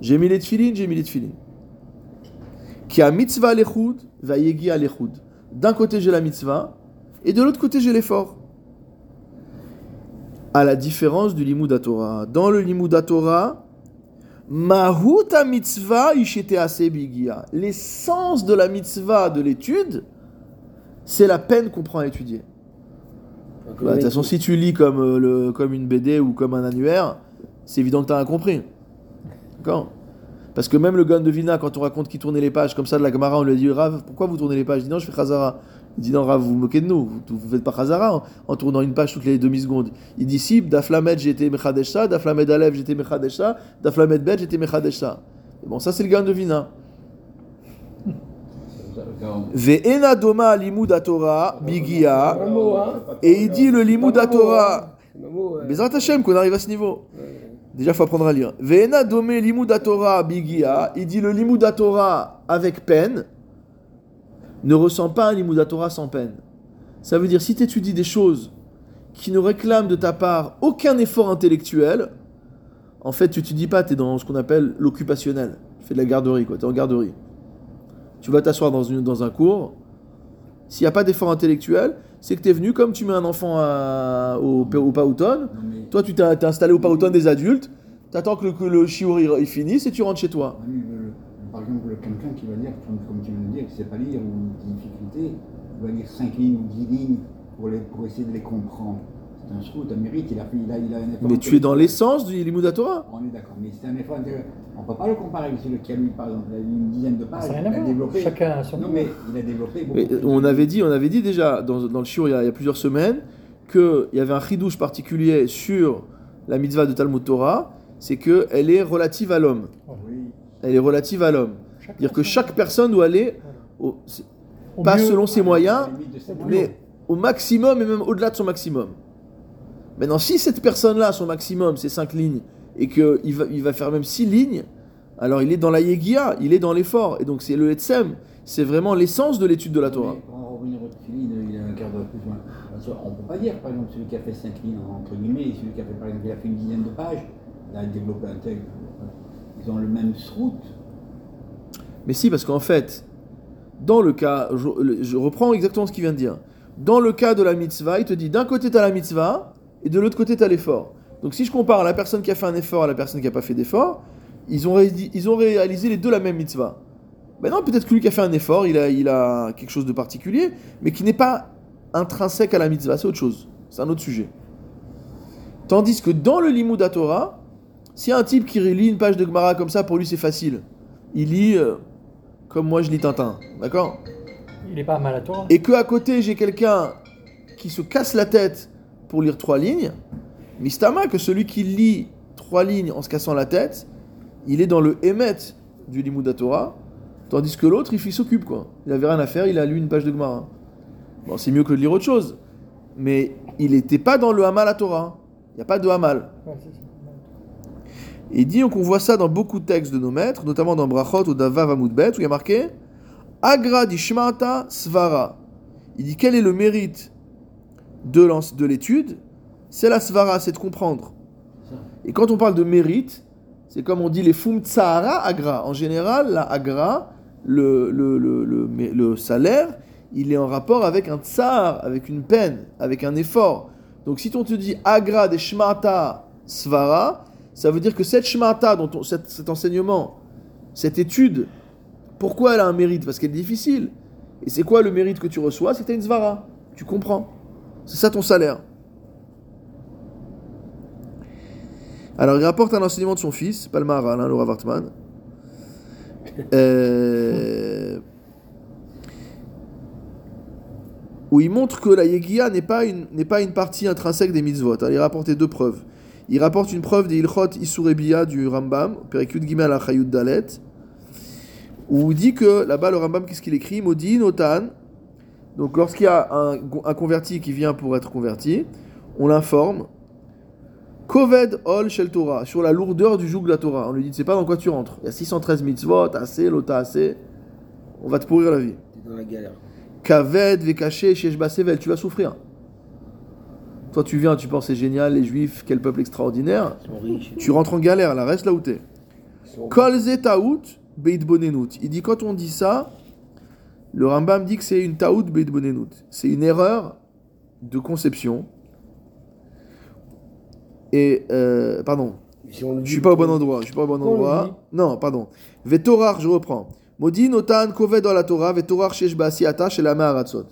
J'ai mis les tfilines, j'ai mis les tfilines. Qui a mitzvah l'echud, va yegi à l'echud. D'un côté j'ai la mitzvah, et de l'autre côté j'ai l'effort. À la différence du limud Torah. Dans le limud Torah, mahuta mitzvah ishete. L'essence de la mitzvah de l'étude, c'est la peine qu'on prend à étudier. Bah, De toute façon, si tu lis comme, euh, le, comme une BD ou comme un annuaire, c'est évident que tu as rien compris. D'accord? Parce que même le gun de Vina, quand on raconte qu'il tournait les pages comme ça de la Gemara, on lui dit Rav, pourquoi vous tournez les pages? Il dit non, je fais Khazara. Il dit non, Rav, vous vous moquez de nous, vous, vous faites pas Khazara en, en tournant une page toutes les demi-secondes. Il dit si, Daflamed, j'étais Mechadesha, Daflamed Alev, j'étais Mechadesha, Daflamed Bet, j'étais Mechadesha. Bon, ça c'est le gun de Vina. Ve'ena doma limud Torah bigia. Et il dit le limud Torah. Bezrat Hashem qu'on arrive à ce niveau. Déjà, faut apprendre à lire. Ve'ena domé limud Torah bigia. Il dit le limud Torah avec peine ne ressent pas un limud Torah sans peine. Ça veut dire si tu étudies des choses qui ne réclament de ta part aucun effort intellectuel, en fait, tu étudies pas, tu es dans ce qu'on appelle l'occupationnel. Tu fais de la garderie, quoi. Tu es en garderie. Tu vas t'asseoir dans, une, dans un cours. S'il n'y a pas d'effort intellectuel, c'est que tu es venu comme tu mets un enfant à- au, au mais Toi, tu t'es installé au Pauton des adultes. T'attends que le, que le il, il finisse et tu rentres chez toi. Oui, le- le- par exemple, quelqu'un qui va lire, comme, tu viens de dire, qui ne sait pas lire ou qui a des difficultés, il va lire 5 lignes ou 10 lignes pour, les, pour essayer de les comprendre. C'est un srout, un mérite, il a, fait- il a, il a un effort. Mais tu es dans l'essence du Limud Torah. On est d'accord, mais c'est un effort intérieur. On ne peut pas le comparer avec celui qui a lu, par exemple, il a une dizaine de pages. Ça il a développé. Chacun a son Non, mais il a développé beaucoup Mais, on avait dit, on avait dit déjà dans, dans le shiur il y, a, il y a plusieurs semaines qu'il y avait un chidouche particulier sur la mitzvah de Talmud Torah, c'est qu'elle est relative à l'homme. Oui. Elle est relative à l'homme. C'est-à-dire que chaque personne doit aller, au- c'est- Au pas mieux- selon ses moyens. mais au maximum et même au-delà de son maximum. Maintenant, si cette personne-là, son maximum, c'est 5 lignes, et qu'il va, il va faire même 6 lignes, alors il est dans la yegia, il est dans l'effort. Et donc c'est le etsem, c'est vraiment l'essence de l'étude de la Torah. On ne peut pas dire, par exemple, celui qui a fait 5 lignes, entre guillemets, et celui qui a fait, par exemple, il a fait une dizaine de pages, il a développé un tel. Ils ont le même route. Mais si, parce qu'en fait, dans le cas, je, je reprends exactement ce qu'il vient de dire. Dans le cas de la mitzvah, il te dit d'un côté tu as la mitzvah et de l'autre côté tu as l'effort. Donc si je compare la personne qui a fait un effort à la personne qui n'a pas fait d'effort, ils ont, ils ont réalisé les deux la même mitzvah. Maintenant, peut-être que lui qui a fait un effort, il a, il a quelque chose de particulier, mais qui n'est pas intrinsèque à la mitzvah, c'est autre chose. C'est un autre sujet. Tandis que dans le Limud à Torah, si un type qui lit une page de Gemara comme ça, pour lui c'est facile. Il lit euh, comme moi je lis Tintin, d'accord? Il n'est pas mal à toi. Et que à côté j'ai quelqu'un qui se casse la tête pour lire trois lignes, mistama que celui qui lit trois lignes en se cassant la tête, il est dans le émet du Limud Torah, tandis que l'autre il, s'occupe quoi. Il avait rien à faire, il a lu une page de Gemara. Bon, c'est mieux que de lire autre chose, mais il n'était pas dans le Hamal à Torah. Il n'y a pas de Hamal. Et il dit qu'on voit ça dans beaucoup de textes de nos maîtres, notamment dans Brachot ou Davav Amudbet, où il y a marqué Agra dishmata svara. Il dit quel est le mérite de l'étude C'est la svara, c'est de comprendre. Et quand on parle de mérite, c'est comme on dit les fum tsahara agra. En général, la agra, le, le, le, le, mais le salaire, il est en rapport avec un tsar, avec une peine, avec un effort. Donc si on te dit agra des shmata svara, ça veut dire que cette shmata, dont on- cet, cet enseignement, cette étude, pourquoi elle a un mérite? Parce qu'elle est difficile. Et c'est quoi le mérite que tu reçois? C'est que tu as une svara. Tu comprends. C'est ça ton salaire. Alors il rapporte un enseignement de son fils, Palmaral, hein, le Rav Hartman. Euh, où il montre que la Yegia n'est pas une, partie intrinsèque des mitzvot. hein. Il rapporte deux preuves. Il rapporte une preuve des Ilchot Isurebiya du Rambam, Perikut Gimel Achayut Dalet, où il dit que là-bas, le Rambam, qu'est-ce qu'il écrit? Modi, Notan. Donc, lorsqu'il y a un, un converti qui vient pour être converti, on l'informe. Koved Ol Shel Torah, sur la lourdeur du joug de la Torah. On lui dit, tu sais pas dans quoi tu rentres. Il y a 613 mitzvot, assez, l'autre assez. On va te pourrir la vie. T'es dans la galère. Kaved, Vekaché, Sheshba Sevel, tu vas souffrir. Toi, tu viens, tu penses c'est génial, les juifs, quel peuple extraordinaire. Tu rentres en galère, là, reste là où t'es. Kol ze taout beit bonenut. Il dit quand on dit ça, le Rambam dit que c'est une taout beit bonenut. C'est une erreur de conception. Et, euh, pardon, Si on je suis pas au bon endroit. Je suis pas au bon endroit. Non, pardon. Vetorar, je reprends. Modi notan koved dans la Torah, vetorar sheshba siata shel haratzot.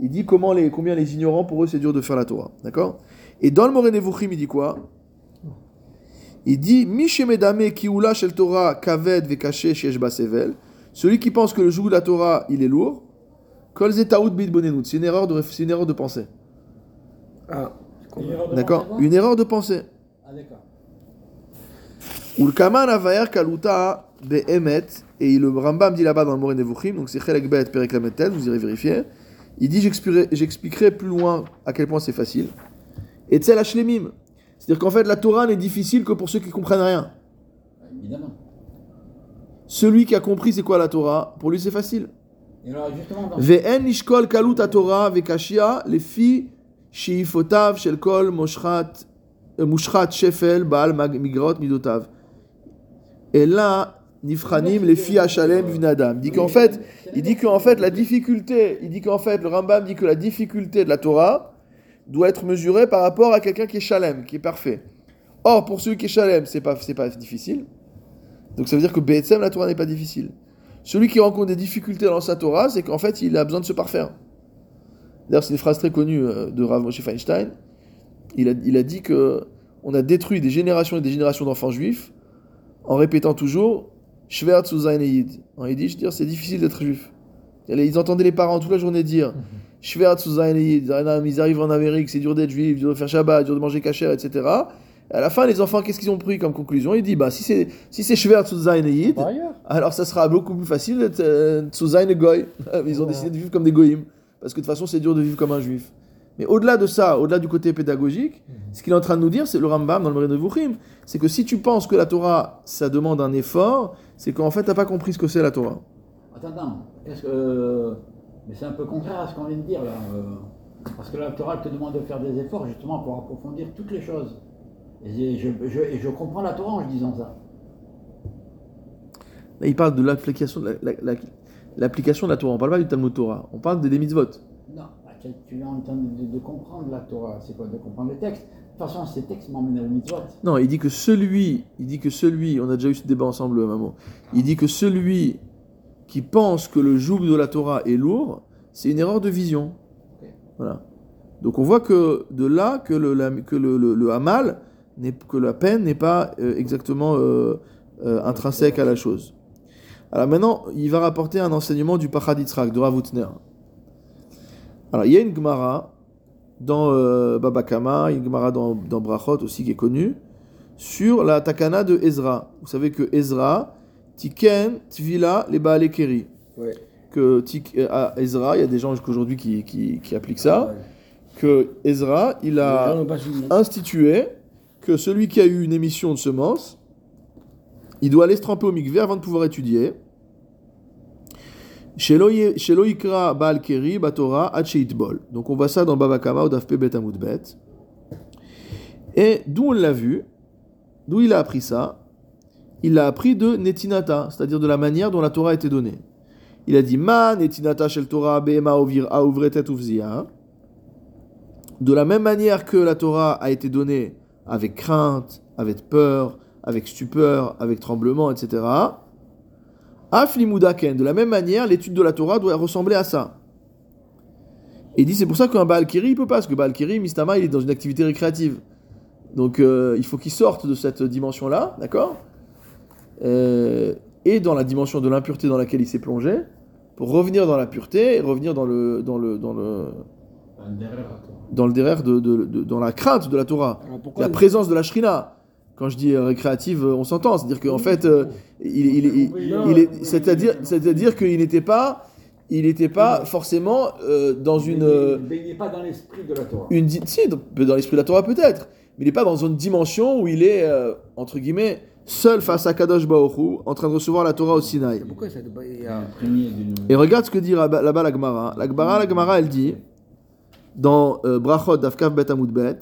Il dit comment les, combien les ignorants, pour eux, c'est dur de faire la Torah. D'accord? Et dans le Moré Nevuchim, il dit quoi? Il dit Mishemedame kiula shel Torah kaved vekaché sheshba sevel. Celui qui pense que le joug de la Torah, il est lourd. C'est une erreur de, c'est une erreur de pensée. Ah, D'accord Une erreur de pensée. Ah, d'accord. Ulkaman avayer kaluta be'emet, et le Rambam dit là-bas dans le Moré Nevuchim, donc c'est Chelek Bet Perek vous irez vérifier. Il dit j'expliquerai j'expliquerai plus loin à quel point c'est facile. Et Tzel Hashlemim, c'est-à-dire qu'en fait la Torah n'est difficile que pour ceux qui comprennent rien. Évidemment. Celui qui a compris c'est quoi la Torah, pour lui c'est facile. Ve'en nishkol kalut Torah ve'kashia lefi sheifotav shel kol moshrat euh, mushrat shefel baal migrot midotav. Et là, nifranim lefi hashalem v'nadam. Il dit qu'en fait, il dit qu'en fait la difficulté, il dit qu'en fait le Rambam dit que la difficulté de la Torah doit être mesurée par rapport à quelqu'un qui est shalem, qui est parfait. Or pour celui qui est shalem, c'est pas c'est pas difficile. Donc ça veut dire que Be'etzem, la Torah n'est pas difficile. Celui qui rencontre des difficultés dans sa Torah, c'est qu'en fait, il a besoin de se parfaire. D'ailleurs, c'est une phrase très connue euh, de Rav Moshe Feinstein. il a, il a dit que on a détruit des générations et des générations d'enfants juifs en répétant toujours Shver Tzuzain Yid. En yiddish, dire c'est difficile d'être juif. Ils entendaient les parents toute la journée dire Shver Tzuzain Yid. Ils arrivent en Amérique, c'est dur d'être juif, dur de faire Shabbat, dur de manger kasher, etc. Et à la fin, les enfants, qu'est-ce qu'ils ont pris comme conclusion? Ils disent bah, si c'est si c'est Shver Tzuzain Yid, ailleurs. alors ça sera beaucoup plus facile d'être euh, Tzuzain Goy. Ils ont Ouais. décidé de vivre comme des goïms. Parce que de toute façon, c'est dur de vivre comme un juif. Mais au-delà de ça, au-delà du côté pédagogique, ce qu'il est en train de nous dire, c'est le Rambam dans le Moreh Nevuchim, c'est que si tu penses que la Torah, ça demande un effort, c'est qu'en fait, tu n'as pas compris ce que c'est la Torah. Attends, attends. Que. Mais c'est un peu contraire à ce qu'on vient de dire là. euh, Parce que la Torah te demande de faire des efforts justement pour approfondir toutes les choses. Et je, je- et je comprends la Torah en disant ça. Là, il parle de l'application de la, la- la- l'application de la Torah. On parle pas du Talmud Torah. On parle des mitzvot. Non, bah, tu tu es en train de, de comprendre la Torah. C'est quoi De comprendre les textes? De toute façon, ces textes m'emmènent au mitzvot. Non, il dit que celui, il dit que celui, on a déjà eu ce débat ensemble, maman. Il dit que celui qui pense que le joug de la Torah est lourd, c'est une erreur de vision. Voilà. Donc on voit que de là que le, la- que le, le- le hamal, que la peine n'est pas euh, exactement euh, euh, intrinsèque à la chose. Alors maintenant, il va rapporter un enseignement du Pachad Yitzhak, de Rav Utner. Alors il y a une Gemara dans euh, Baba Kama, une Gemara dans, dans Brachot aussi qui est connue, sur la takana de Ezra. Vous savez que Ezra, Tiken, Tvila, les Baale Keri. Ouais. Que à Ezra, il y a des gens jusqu'aujourd'hui qui, qui, qui appliquent ça, que Ezra, il a institué que celui qui a eu une émission de semences, il doit aller se tremper au mikveh avant de pouvoir étudier. Shelo ye- shelo yikra Baal Keri Batora. Donc on voit ça dans Baba Kama ou Dafpe Bet. Et d'où on l'a vu, d'où il a appris ça? Il l'a appris de Netinata, c'est-à-dire de la manière dont la Torah a été donnée. Il a dit Ma Netinata shel Torah ovir. De la même manière que la Torah a été donnée avec crainte, avec peur, avec stupeur, avec tremblement, etc. Aflimudaken, de la même manière, l'étude de la Torah doit ressembler à ça. Et il dit c'est pour ça qu'un Baal Kiri, il peut pas, parce que Baal Kiri, Mistama, il est dans une activité récréative. Donc euh, il faut qu'il sorte de cette dimension-là, d'accord? Euh, Et dans la dimension de l'impureté dans laquelle il s'est plongé, pour revenir dans la pureté et revenir dans le, dans le, dans le, dans le derrière de, de- de- dans la crainte de la Torah, pourquoi la présence de la Shrina. Quand je dis euh, récréative, euh, on s'entend, c'est-à-dire qu'en fait, euh, il, il- il- il est, c'est-à-dire, c'est-à-dire qu'il n'était pas, il n'était pas forcément euh, dans une, euh, Ne baignez pas dans l'esprit de la Torah. une, si, dans l'esprit de la Torah peut-être, mais il n'est pas dans une dimension où il est euh, entre guillemets seul face à Kadosh Baruch Hu, en train de recevoir la Torah au Sinaï. Pourquoi ça doit- il y a- Imprégné d'une. Et regarde ce que dit là-bas là-bas la Gemara. La Gemara, la Gemara, elle dit dans euh, Brachot d'Afkav Bet Amud Bet,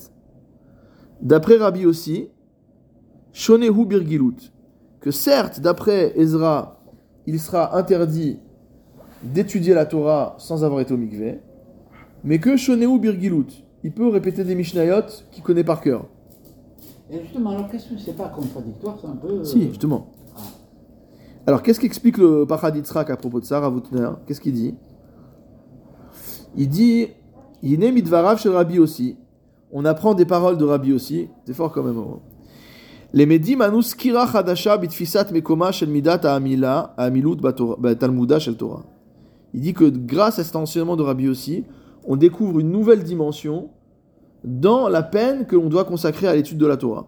d'après Rabbi aussi, Shonehu Birgilut, que certes, d'après Ezra, il sera interdit d'étudier la Torah sans avoir été au mikveh, mais que Shonehu Birgilut, il peut répéter des Mishnayot qu'il connaît par cœur. Et justement, alors qu'est-ce que c'est pas contradictoire C'est un peu. euh, Si, justement. Alors, qu'est-ce qu'explique le Pachad Yitzhak à propos de ça, Ravutner Qu'est-ce qu'il dit? Il dit Yine mitvarav chez Rabbi aussi. On apprend des paroles de Rabbi aussi. C'est fort quand même. hein. Les medim anu skira chadasha bitfisat mekoma shel midat ha'amila ha'amilut batora- batalmuda shel Torah. Il dit que grâce à cet enseignement de Rabbi aussi, on découvre une nouvelle dimension dans la peine que l'on doit consacrer à l'étude de la Torah.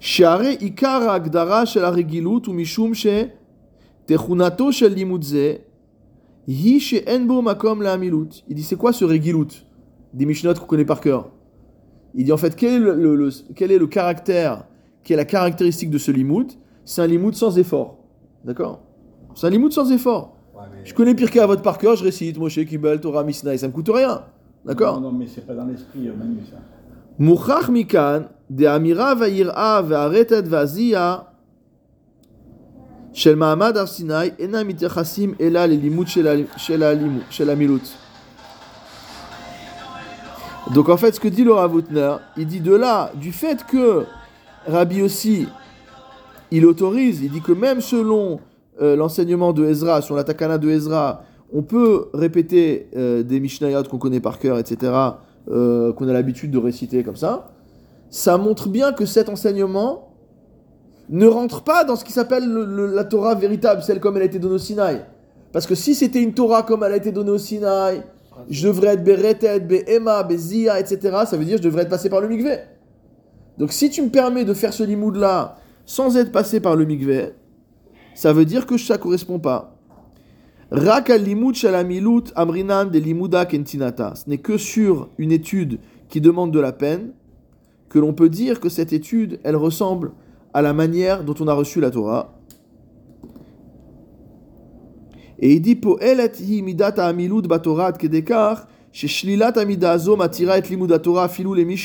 שהרי עיקר ההגדרה של הרגילות הוא משום שתכונתו של לימוד זה il dit c'est quoi ce regilut des Mishnot qu'on connaît par cœur Il dit en fait quel est le, quel est le caractère, quelle est la caractéristique de ce limout? C'est un limout sans effort. D'accord? C'est un limout sans effort. Je connais Pirkei votre par cœur, je récite Moshe, Kibel, Torah, Mishnah, et ça me coûte rien. D'accord? Non, non, mais c'est pas dans l'esprit, euh, Manu, ça. Mouchach Mikan, de Amira, Vaïra, Varetet, Vazia, Shel Mahamad Har Sinai, Enam Itechassim Ela Lilimut Shel Amilut. Donc en fait, ce que dit Laura Woutner, il dit de là, du fait que Rabbi aussi, il autorise, il dit que même selon euh, l'enseignement de Ezra, sur la takana de Ezra, on peut répéter euh, des Mishnayot qu'on connaît par cœur, etc., euh, qu'on a l'habitude de réciter comme ça. Ça montre bien que cet enseignement, ne rentre pas dans ce qui s'appelle le- la Torah véritable, celle comme elle a été donnée au Sinaï. Parce que si c'était une Torah comme elle a été donnée au Sinaï, je devrais être Beretet, Behema, Bezia, etc. Ça veut dire que je devrais être passé par le mikveh. Donc si tu me permets de faire ce limoud là sans être passé par le mikveh, ça veut dire que ça correspond pas. Rak al limud shalamilut amrinan de limuda kentinata. Ce n'est que sur une étude qui demande de la peine que l'on peut dire que cette étude, elle ressemble à la manière dont on a reçu la Torah. Et il dit Po'elet hi midat ha'amilut batorah ad kedekar sheshlilat amida azo matira et limud Torah filou lemi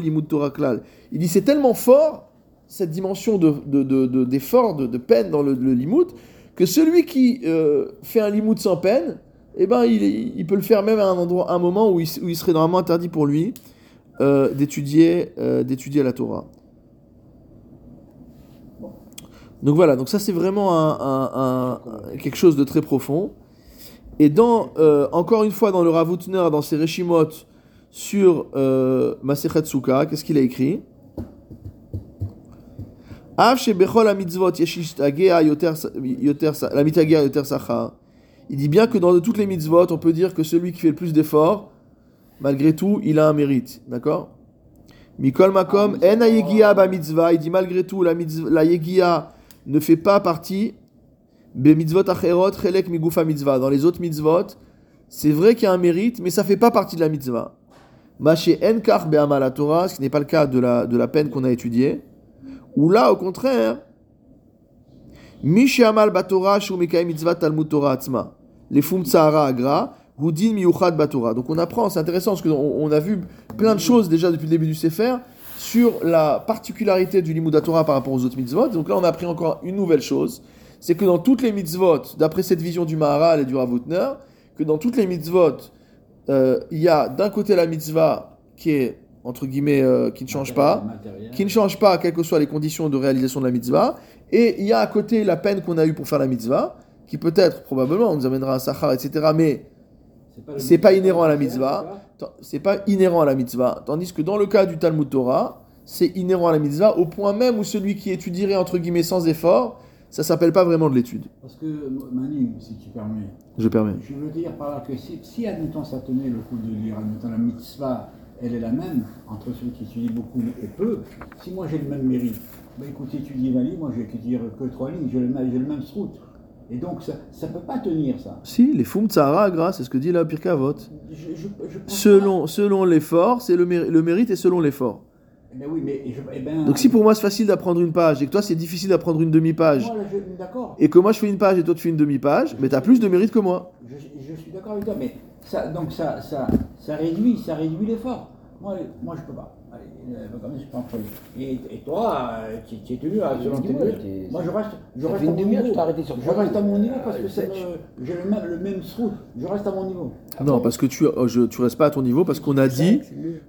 limud Torah klal. Il dit c'est tellement fort cette dimension de, de, de- de- d'effort, de, peine dans le, le limoud, que celui qui euh, fait un limoud sans peine, eh ben, il, il peut le faire même à un endroit, un moment où il, où il serait normalement interdit pour lui euh, d'étudier, euh, d'étudier la Torah. Donc voilà, donc ça c'est vraiment un, quelque chose de très profond. Et dans, euh, encore une fois, dans le Ravutner, dans ses Reshimot sur euh, Masechet qu'est-ce qu'il a écrit? Il dit bien que dans toutes les mitzvot, on peut dire que celui qui fait le plus d'efforts, malgré tout, il a un mérite. D'accord? Mikol makom en ba mitzvah. Il dit malgré tout, la, mitzvah, la yegia ne fait pas partie mitzvot acherot chelek migufa mitzvah. Dans les autres mitzvot, c'est vrai qu'il y a un mérite, mais ça fait pas partie de la mitzvah. Maché enkar be'amal la Torah, ce qui n'est pas le cas de la, de la peine qu'on a étudiée. Ou là, au contraire, Mishi amal batora shu mekayem mitzvah talmud Torah atzma. Les fum tsahara agra, hudin miyuchad batora. Donc on apprend, c'est intéressant parce qu'on on a vu plein de choses déjà depuis le début du Sefer sur la particularité du limud Torah par rapport aux autres mitzvot. Donc là, on a appris encore une nouvelle chose, c'est que dans toutes les mitzvot, d'après cette vision du Maharal et du Ravutner, que dans toutes les mitzvot, euh, il y a d'un côté la mitzvah qui est entre guillemets euh, qui ne change pas, qui ne change pas quelles que soient les conditions de réalisation de la mitzvah. Et il y a à côté la peine qu'on a eue pour faire la mitzvah, qui peut-être, probablement, nous amènera un sachar, etc. Mais c'est pas mitzvah inhérent à la mitzvah. C'est pas inhérent à la mitzvah. Tandis que dans le cas du Talmud Torah, c'est inhérent à la mitzvah, au point même où celui qui étudierait entre guillemets sans effort, ça s'appelle pas vraiment de l'étude. Parce que, Manu, si tu permets, Je permets. je veux dire par là que si, si admettons, ça tenait le coup de lire, admettons, la mitzvah, elle est la même entre celui qui étudie beaucoup et peu, si moi j'ai le même mérite, bah écoute, étudie 20 lignes, moi je vais étudier que 3 lignes, j'ai le, même- j'ai le même srout. Et donc ça ne peut pas tenir ça. Si, les fum agra, c'est ce que dit la Pirkei Avot. Je, je, je pense Selon, selon l'effort, c'est le, méri- le mérite est selon l'effort. pas- Eh ben oui, mais je, eh ben, Donc si pour moi c'est facile d'apprendre une page et que toi c'est difficile d'apprendre une demi-page, et que moi je fais une page et toi tu fais une demi-page, mais t'as plus de mérite que moi. Je, je suis d'accord avec toi, mais ça, donc ça, ça, ça réduit, ça réduit l'effort. Moi, moi, je peux pas. Euh, comme je. Et, et toi, euh, tu, tu es tenu à selon tes Dis-moi, niveaux. t'es- Moi, je reste, je ça reste fait à une mon demi-heure que niveau. t'as arrêté sur Je reste à mon niveau parce que j'ai le même, le même route. Je reste à mon niveau. Non, parce que tu, oh, je, tu restes pas à ton niveau parce qu'on a dit,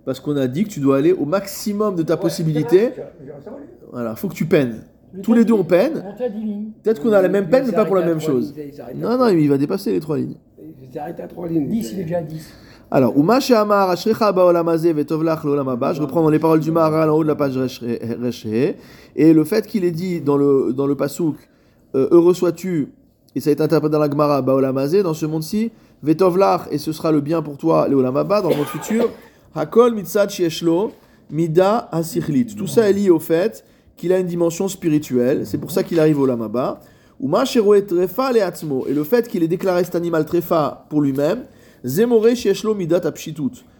parce qu'on a dit que tu dois aller au maximum de ta possibilité. Voilà, faut que tu peines. Tous les deux on peine. On t'a dit ligne. Peut-être qu'on a la même peine, mais pas pour la même chose. Non, non, il va dépasser les trois lignes. Il s'arrête à trois lignes. 10, il est déjà à 10. Alors. Je reprends les paroles du Maharal en haut de la page Resh Et le fait qu'il ait dit dans le, dans le Pasouk, euh, Heureux sois-tu, et ça été interprété dans la Gemara, Ba'olam Hazeh, dans ce monde-ci, Vetov Lach, et ce sera le bien pour toi, Le'olam Haba, dans le futur, Hakol Mitzad Shieshlo, Mida Hasichlit. Tout ça est lié au fait qu'il a une dimension spirituelle, c'est pour ça qu'il arrive au Olam Haba. Uma Sheroet Trefa Le'atzmo. Et le fait qu'il ait déclaré cet animal Trefa pour lui-même,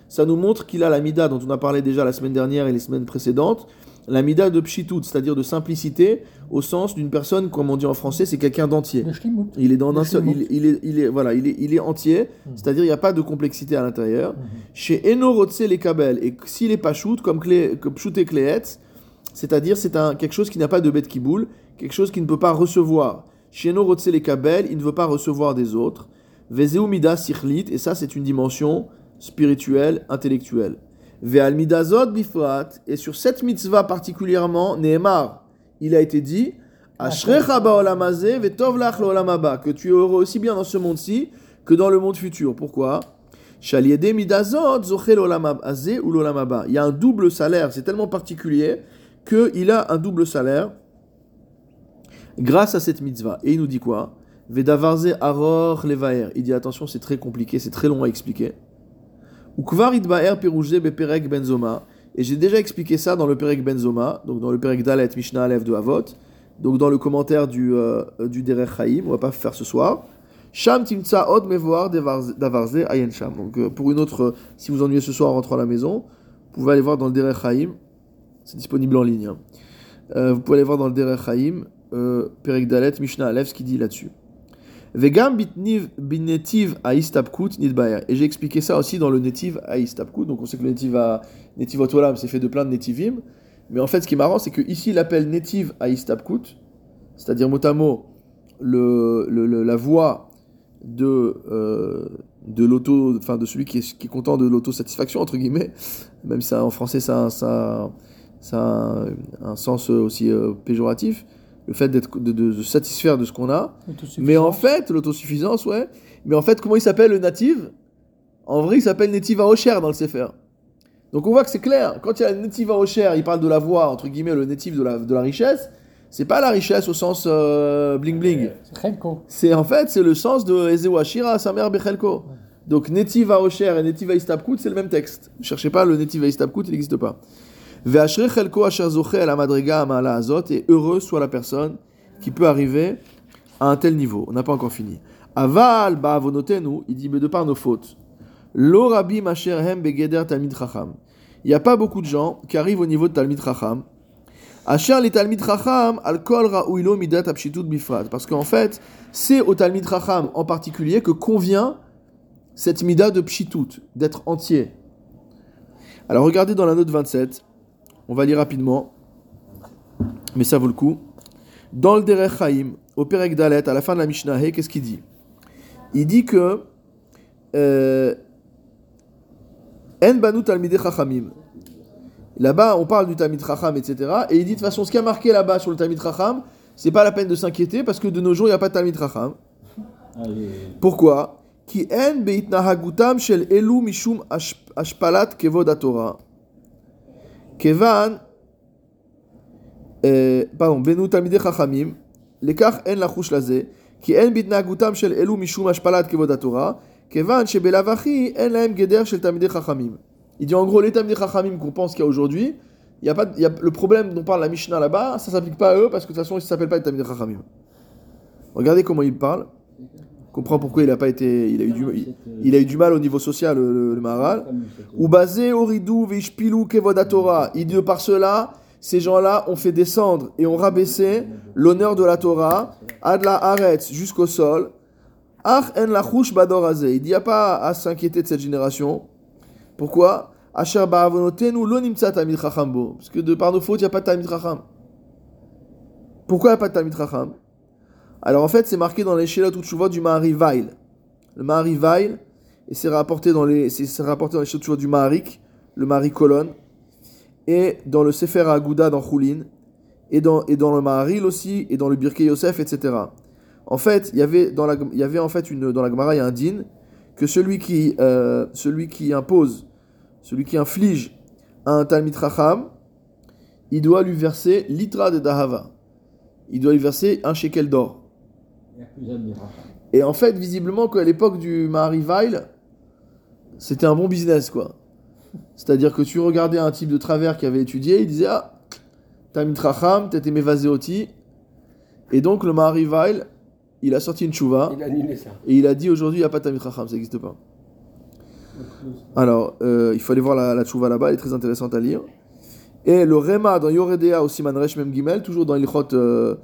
Ça nous montre qu'il a la Mida dont on a parlé déjà la semaine dernière et les semaines précédentes, la Mida de Pshitut, c'est-à-dire de simplicité, au sens d'une personne, comme on dit en français, c'est quelqu'un d'entier. Il est dans un seul, il, est, il est, voilà, il est, il est entier, c'est-à-dire il n'y a pas de complexité à l'intérieur. Chez Eno Rotse les Kabel, et s'il est pas shoot, comme comme Pshut et Kleetz, c'est-à-dire c'est un, quelque chose qui n'a pas de bête qui boule, quelque chose qui ne peut pas recevoir. Chez Eno Rotse les Kabel, il ne veut pas recevoir des autres. Vezeu Mida Sichlit, et ça c'est une dimension spirituelle, intellectuelle. Ve'al Midazot Bifrat, et sur cette mitzvah particulièrement, Nehemar, il a été dit, Ashrecha ba'olam hazeh ve'tov lach le'olam haba, que tu es heureux aussi bien dans ce monde-ci que dans le monde futur. Pourquoi? Shaliede zochel ou l'olam haba. Il y a un double salaire, c'est tellement particulier qu'il a un double salaire grâce à cette mitzvah. Et il nous dit quoi? Vedavarze aror levaer. Il dit attention, c'est très compliqué, c'est très long à expliquer. Ukvar beperek benzoma. Et j'ai déjà expliqué ça dans le Perek Benzoma, donc dans le Perek Dalet Mishnah Aleph de Havot, donc dans le commentaire du, euh, du Derech Chaim, on va pas faire ce soir. Sham timtsa od mevoar davarze ayen sham. Donc euh, pour une autre, euh, si vous ennuyez ce soir en rentrant à la maison, vous pouvez aller voir dans le Derech Chaim, c'est disponible en ligne. hein. Vous pouvez aller voir dans le Derech euh, Perek Dalet Mishnah Aleph, ce qu'il dit là-dessus. Vegam binetiv à nidbaer. Et j'ai expliqué ça aussi dans le netiv à. Donc on sait que le netiv à netiv c'est fait de plein de netivim. Mais en fait, ce qui est marrant, c'est que ici il appelle netiv à c'est-à-dire mot à mot le, le- le- la voie de euh, de l'auto, enfin de celui qui est, qui est content de l'autosatisfaction entre guillemets. Même ça en français ça ça ça a un, un sens aussi euh, péjoratif. Le fait d'être de, se satisfaire de ce qu'on a. Mais en fait, l'autosuffisance, ouais. Mais en fait, comment il s'appelle le native En vrai, il s'appelle Native Aosher dans le Sefer. Donc on voit que c'est clair. Quand il y a le Native Aosher, il parle de la voix, entre guillemets, le native de la, de la richesse. C'est pas la richesse au sens euh, bling bling. C'est en fait, c'est le sens de Ezeu Ashira, sa mère Bechelko. Donc Netiv Aosher et Netiv Aistabkut, c'est le même texte. Ne cherchez pas le Netiv Aistabkut, il n'existe pas. Et heureux soit la personne qui peut arriver à un tel niveau. On n'a pas encore fini. Aval Ba'avonotenu, il dit, mais de par nos fautes. Lo Rabbi Masher Hem Begeder Talmid Chacham. Il n'y a pas beaucoup de gens qui arrivent au niveau de Talmid Chacham. Asher les Talmid al ra'uilo midat apshitut bifrat. Parce qu'en fait, c'est au Talmid Chacham en particulier que convient cette mida de pshitut, d'être entier. Alors regardez dans la note 27, on va lire rapidement, mais ça vaut le coup. Dans le Derech Chaim, au Perek Dalet, à la fin de la Mishnah, qu'est-ce qu'il dit? Il dit que euh, En banu talmidei chachamim. Là-bas, on parle du Talmid Chacham, etc. Et il dit de toute façon, ce qui a marqué là-bas sur le Talmid Chacham, c'est pas la peine de s'inquiéter parce que de nos jours, il n'y a pas de Talmid Chacham. Allez. Pourquoi? Ki en shel elu mishum ash- ashpalat kevod Torah. Kevan, pardon, benu talmidei chachamim, lekach en lachush laze, ki en beitnahagutam shel elu mishum ashpalat kevod Torah, kevan shebelavachi en lahem geder shel talmidei chachamim. Il dit en gros, les talmidei chachamim qu'on pense qu'il y a aujourd'hui, il y a pas, il y le problème dont parle la Mishnah là-bas, ça s'applique pas à eux parce que de toute façon, ils ne s'appellent pas les talmidei chachamim. Regardez comment il parle. Comprend pourquoi il a pas été, il a eu du, il, il a eu du mal au niveau social, le, le, Maharal. Ou basé Oridou Veishpilu Kevoda Torah. Il dit par cela, ces gens-là ont fait descendre et ont rabaissé l'honneur de la Torah, Adla Aretz jusqu'au sol. Ach en lachush badoraze. Il n'y a pas à s'inquiéter de cette génération. Pourquoi? Asher ba'avonotenu lo nimtza tamid. Parce que de par nos fautes, il n'y a pas de tamid. Pourquoi il n'y a pas de tamid Alors en fait, c'est marqué dans les Shelot Utshuvot du Mahari Vail. Le Mahari Vail, et c'est rapporté dans les, c'est rapporté les du Maharik, le Mahari Colonne, et dans le Sefer Aguda dans Choulin, et dans, et dans le Maharil aussi, et dans le Birkei Yosef, etc. En fait, il y avait dans la, il y avait en fait une, dans la Gemara, il y a un din que celui qui, euh, celui qui impose, celui qui inflige à un Talmid Chacham, il doit lui verser l'itra de Dahava. Il doit lui verser un shekel d'or. Et en fait, visiblement, qu'à l'époque du Mahari Vail, c'était un bon business, quoi. C'est-à-dire que tu regardais un type de travers qui avait étudié, il disait Ah, t'as mis Tracham, t'as Vaséoti. Et donc, le Mahari Vail, il a sorti une chouva Il a annulé ça. et il a dit aujourd'hui, il n'y a pas de Tamid Chacham, ça n'existe pas. Alors, euh, il faut aller voir la, la chouva là-bas, elle est très intéressante à lire. Et le Rema dans Yoredea au Siman Resh Mem Gimel, toujours dans Ilchot euh,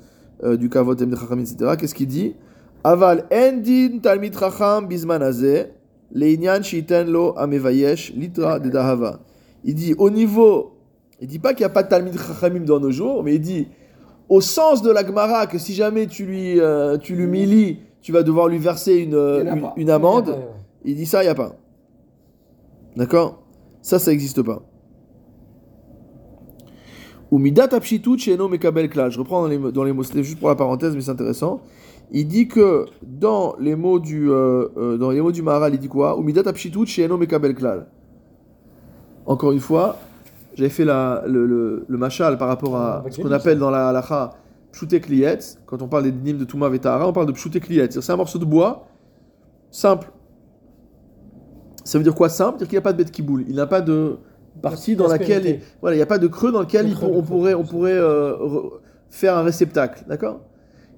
euh, du Kavot Tamid Chacham, etc. Qu'est-ce qu'il dit Aval endin Talmid Chacham bisman hazeh, leinyan shiten lo amevayesh litra de dahava. Il dit au niveau, il dit pas qu'il n'y a pas de Talmid Chachamim dans nos jours, mais il dit au sens de la Gemara que si jamais tu lui, euh, tu l'humilies, tu vas devoir lui verser une, euh, une, pas. une amende. Il dit ça, il n'y a pas. D'accord? Ça, ça n'existe pas. Ou midat apshitut sheno mekabel klal. Je reprends dans les, dans les mots, c'était juste pour la parenthèse, mais c'est intéressant. il dit que dans les mots du, euh, euh, dans les mots du Maharal, il dit quoi? Umidat apshitut she'eno mekabel klal. Encore une fois, j'avais fait la, le, le, le mashal par rapport à ce qu'on appelle dans la halacha pshutek liyetz. Quand on parle des dynimes de Touma Vetahara, on parle de pshutek liyetz. C'est un morceau de bois simple. Ça veut dire quoi? Simple? C'est-à-dire qu'il n'y a pas de bête qui boule. Il n'a pas de partie dans laquelle. D'aspérité. Voilà, il n'y a pas de creux dans lequel il creux, on pourrait, on pourrait euh, re- faire un réceptacle. D'accord?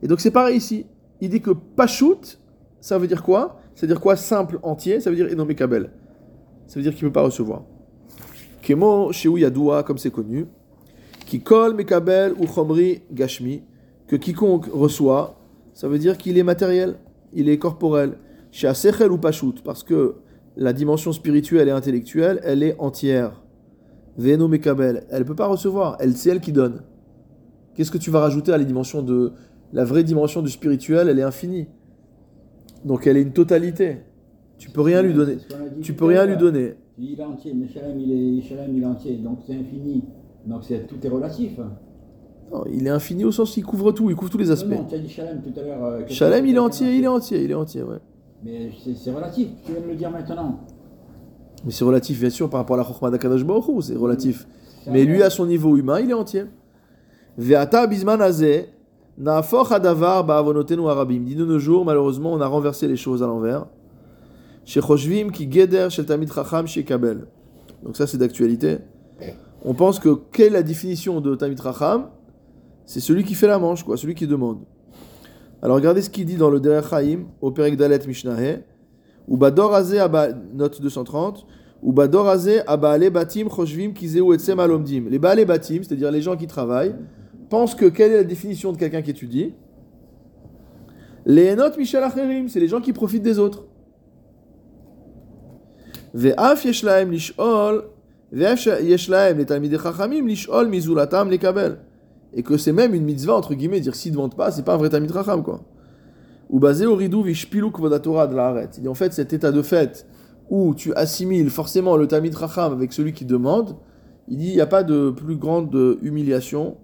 Et donc c'est pareil ici. Il dit que Pachout, ça veut dire quoi? Ça veut dire quoi? Simple, entier, ça veut dire Enomé Kabel. Ça veut dire qu'il ne peut pas recevoir. Kemo, Sheou Yadoua, comme c'est connu. Qui kol Mekabel ou Chomri Gashmi. Que quiconque reçoit, ça veut dire qu'il est matériel, il est corporel. Chez Asechel ou Pachout, parce que la dimension spirituelle et intellectuelle, elle est entière. Veno Mekabel, elle ne peut pas recevoir, elle, c'est elle qui donne. Qu'est-ce que tu vas rajouter à la dimension de. La vraie dimension du spirituel, elle est infinie. Donc elle est une totalité. Tu peux rien lui donner. Tu peux rien lui donner. Il est entier, mais Shalem, il est, il entier, donc c'est infini. Donc c'est, tout est relatif. Non, il est infini au sens qu'il couvre tout, il couvre tous les aspects. Non, non, tu as dit Shalem tout à l'heure. euh, Shalem, il est entier, il est entier, il est entier, ouais. Mais c'est relatif, tu viens de le dire maintenant. Mais c'est relatif, bien sûr, par rapport à la Chokhmah d'Akadosh Baruch c'est relatif. Mais lui, à son niveau humain, il est entier. Ve'ata bisman hazeh, na'afoch hadavar ba'avonotenu harabim. Dit de nos jours, malheureusement, on a renversé les choses à l'envers. Shechoshvim ki geder shel tamid chacham shekabel. Donc ça, c'est d'actualité. On pense que quelle est la définition de tamid chacham? C'est celui qui fait la manche, quoi, celui qui demande. Alors regardez ce qu'il dit dans le Derech Chaim, au Perek Dalet Mishnahé, ou Bador note 230, ou Bador Abaale Batim, Choshvim, Kizeu, Etsem, Alomdim. Les Baale Batim, c'est-à-dire les gens qui travaillent, pensent que quelle est la définition de quelqu'un qui étudie? Les notes Michel Acherim, c'est les gens qui profitent des autres. Ve'af yeshlaem lish'ol, ve'af yeshlaem les talmidei chachamim lish'ol mizulatam lekabel. Et que c'est même une mitzvah, entre guillemets, dire s'il ne demande pas, c'est pas un vrai talmid chacham, quoi. Ou basé au ridou vishpiluk de. Il dit en fait, cet état de fait où tu assimiles forcément le talmid chacham avec celui qui demande, il dit il n'y a pas de plus grande humiliation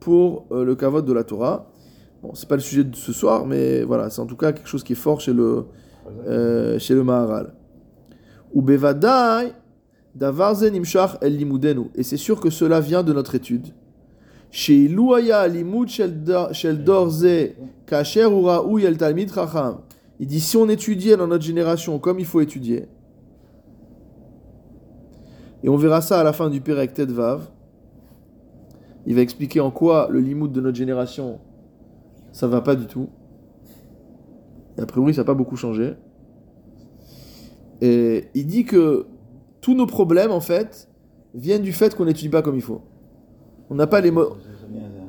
pour euh, le kavod de la Torah. Bon, c'est pas le sujet de ce soir, mais voilà, c'est en tout cas quelque chose qui est fort chez le, euh, chez le Maharal. Ou bevadai davar ze nimshach el limudenu. Et c'est sûr que cela vient de notre étude. Il dit si on étudiait dans notre génération comme il faut étudier, et on verra ça à la fin du Perek Tedvav, il va expliquer en quoi le limoud de notre génération, ça va pas du tout. A priori, ça n'a pas beaucoup changé. Et il dit que tous nos problèmes, en fait, viennent du fait qu'on n'étudie pas comme il faut. On n'a pas les,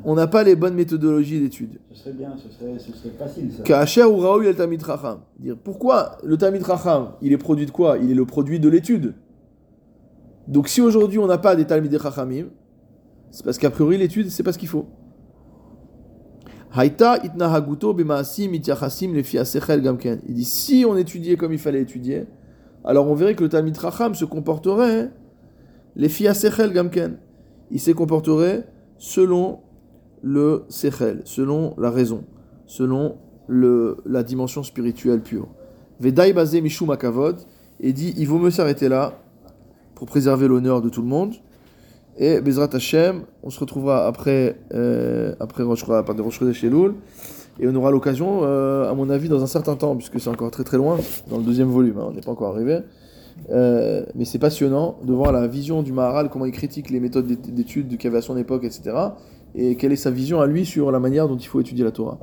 on n'a pas les bonnes méthodologies d'étude. Ce serait bien, ce serait, ce serait facile ça. Kacher ou Raoui el Tamid Racham. Dire pourquoi le Tamid Racham, il est produit de quoi? Il est le produit de l'étude. Donc si aujourd'hui on n'a pas des Talmid Rachamim, c'est parce qu'a priori l'étude c'est pas ce qu'il faut. Haïta itnahaguto bemaasim ityachasim lefi asechel gamken. Il dit si on étudiait comme il fallait étudier, alors on verrait que le Talmid Racham se comporterait lefi asechel gamken. Il se comporterait selon le sechel, selon la raison selon le, la dimension spirituelle pure. Vedai basé Mishum Akavod, et dit il vaut mieux s'arrêter là pour préserver l'honneur de tout le monde. Et Bezrat Hashem, on se retrouvera après, euh, après Rosh Chodesh Elul, et on aura l'occasion, euh, à mon avis, dans un certain temps, puisque c'est encore très très loin, dans le deuxième volume, hein, on n'est pas encore arrivé. Euh, mais c'est passionnant de voir la vision du Maharal, comment il critique les méthodes d'é- d'études qu'il y avait à son époque, etc. Et quelle est sa vision à lui sur la manière dont il faut étudier la Torah.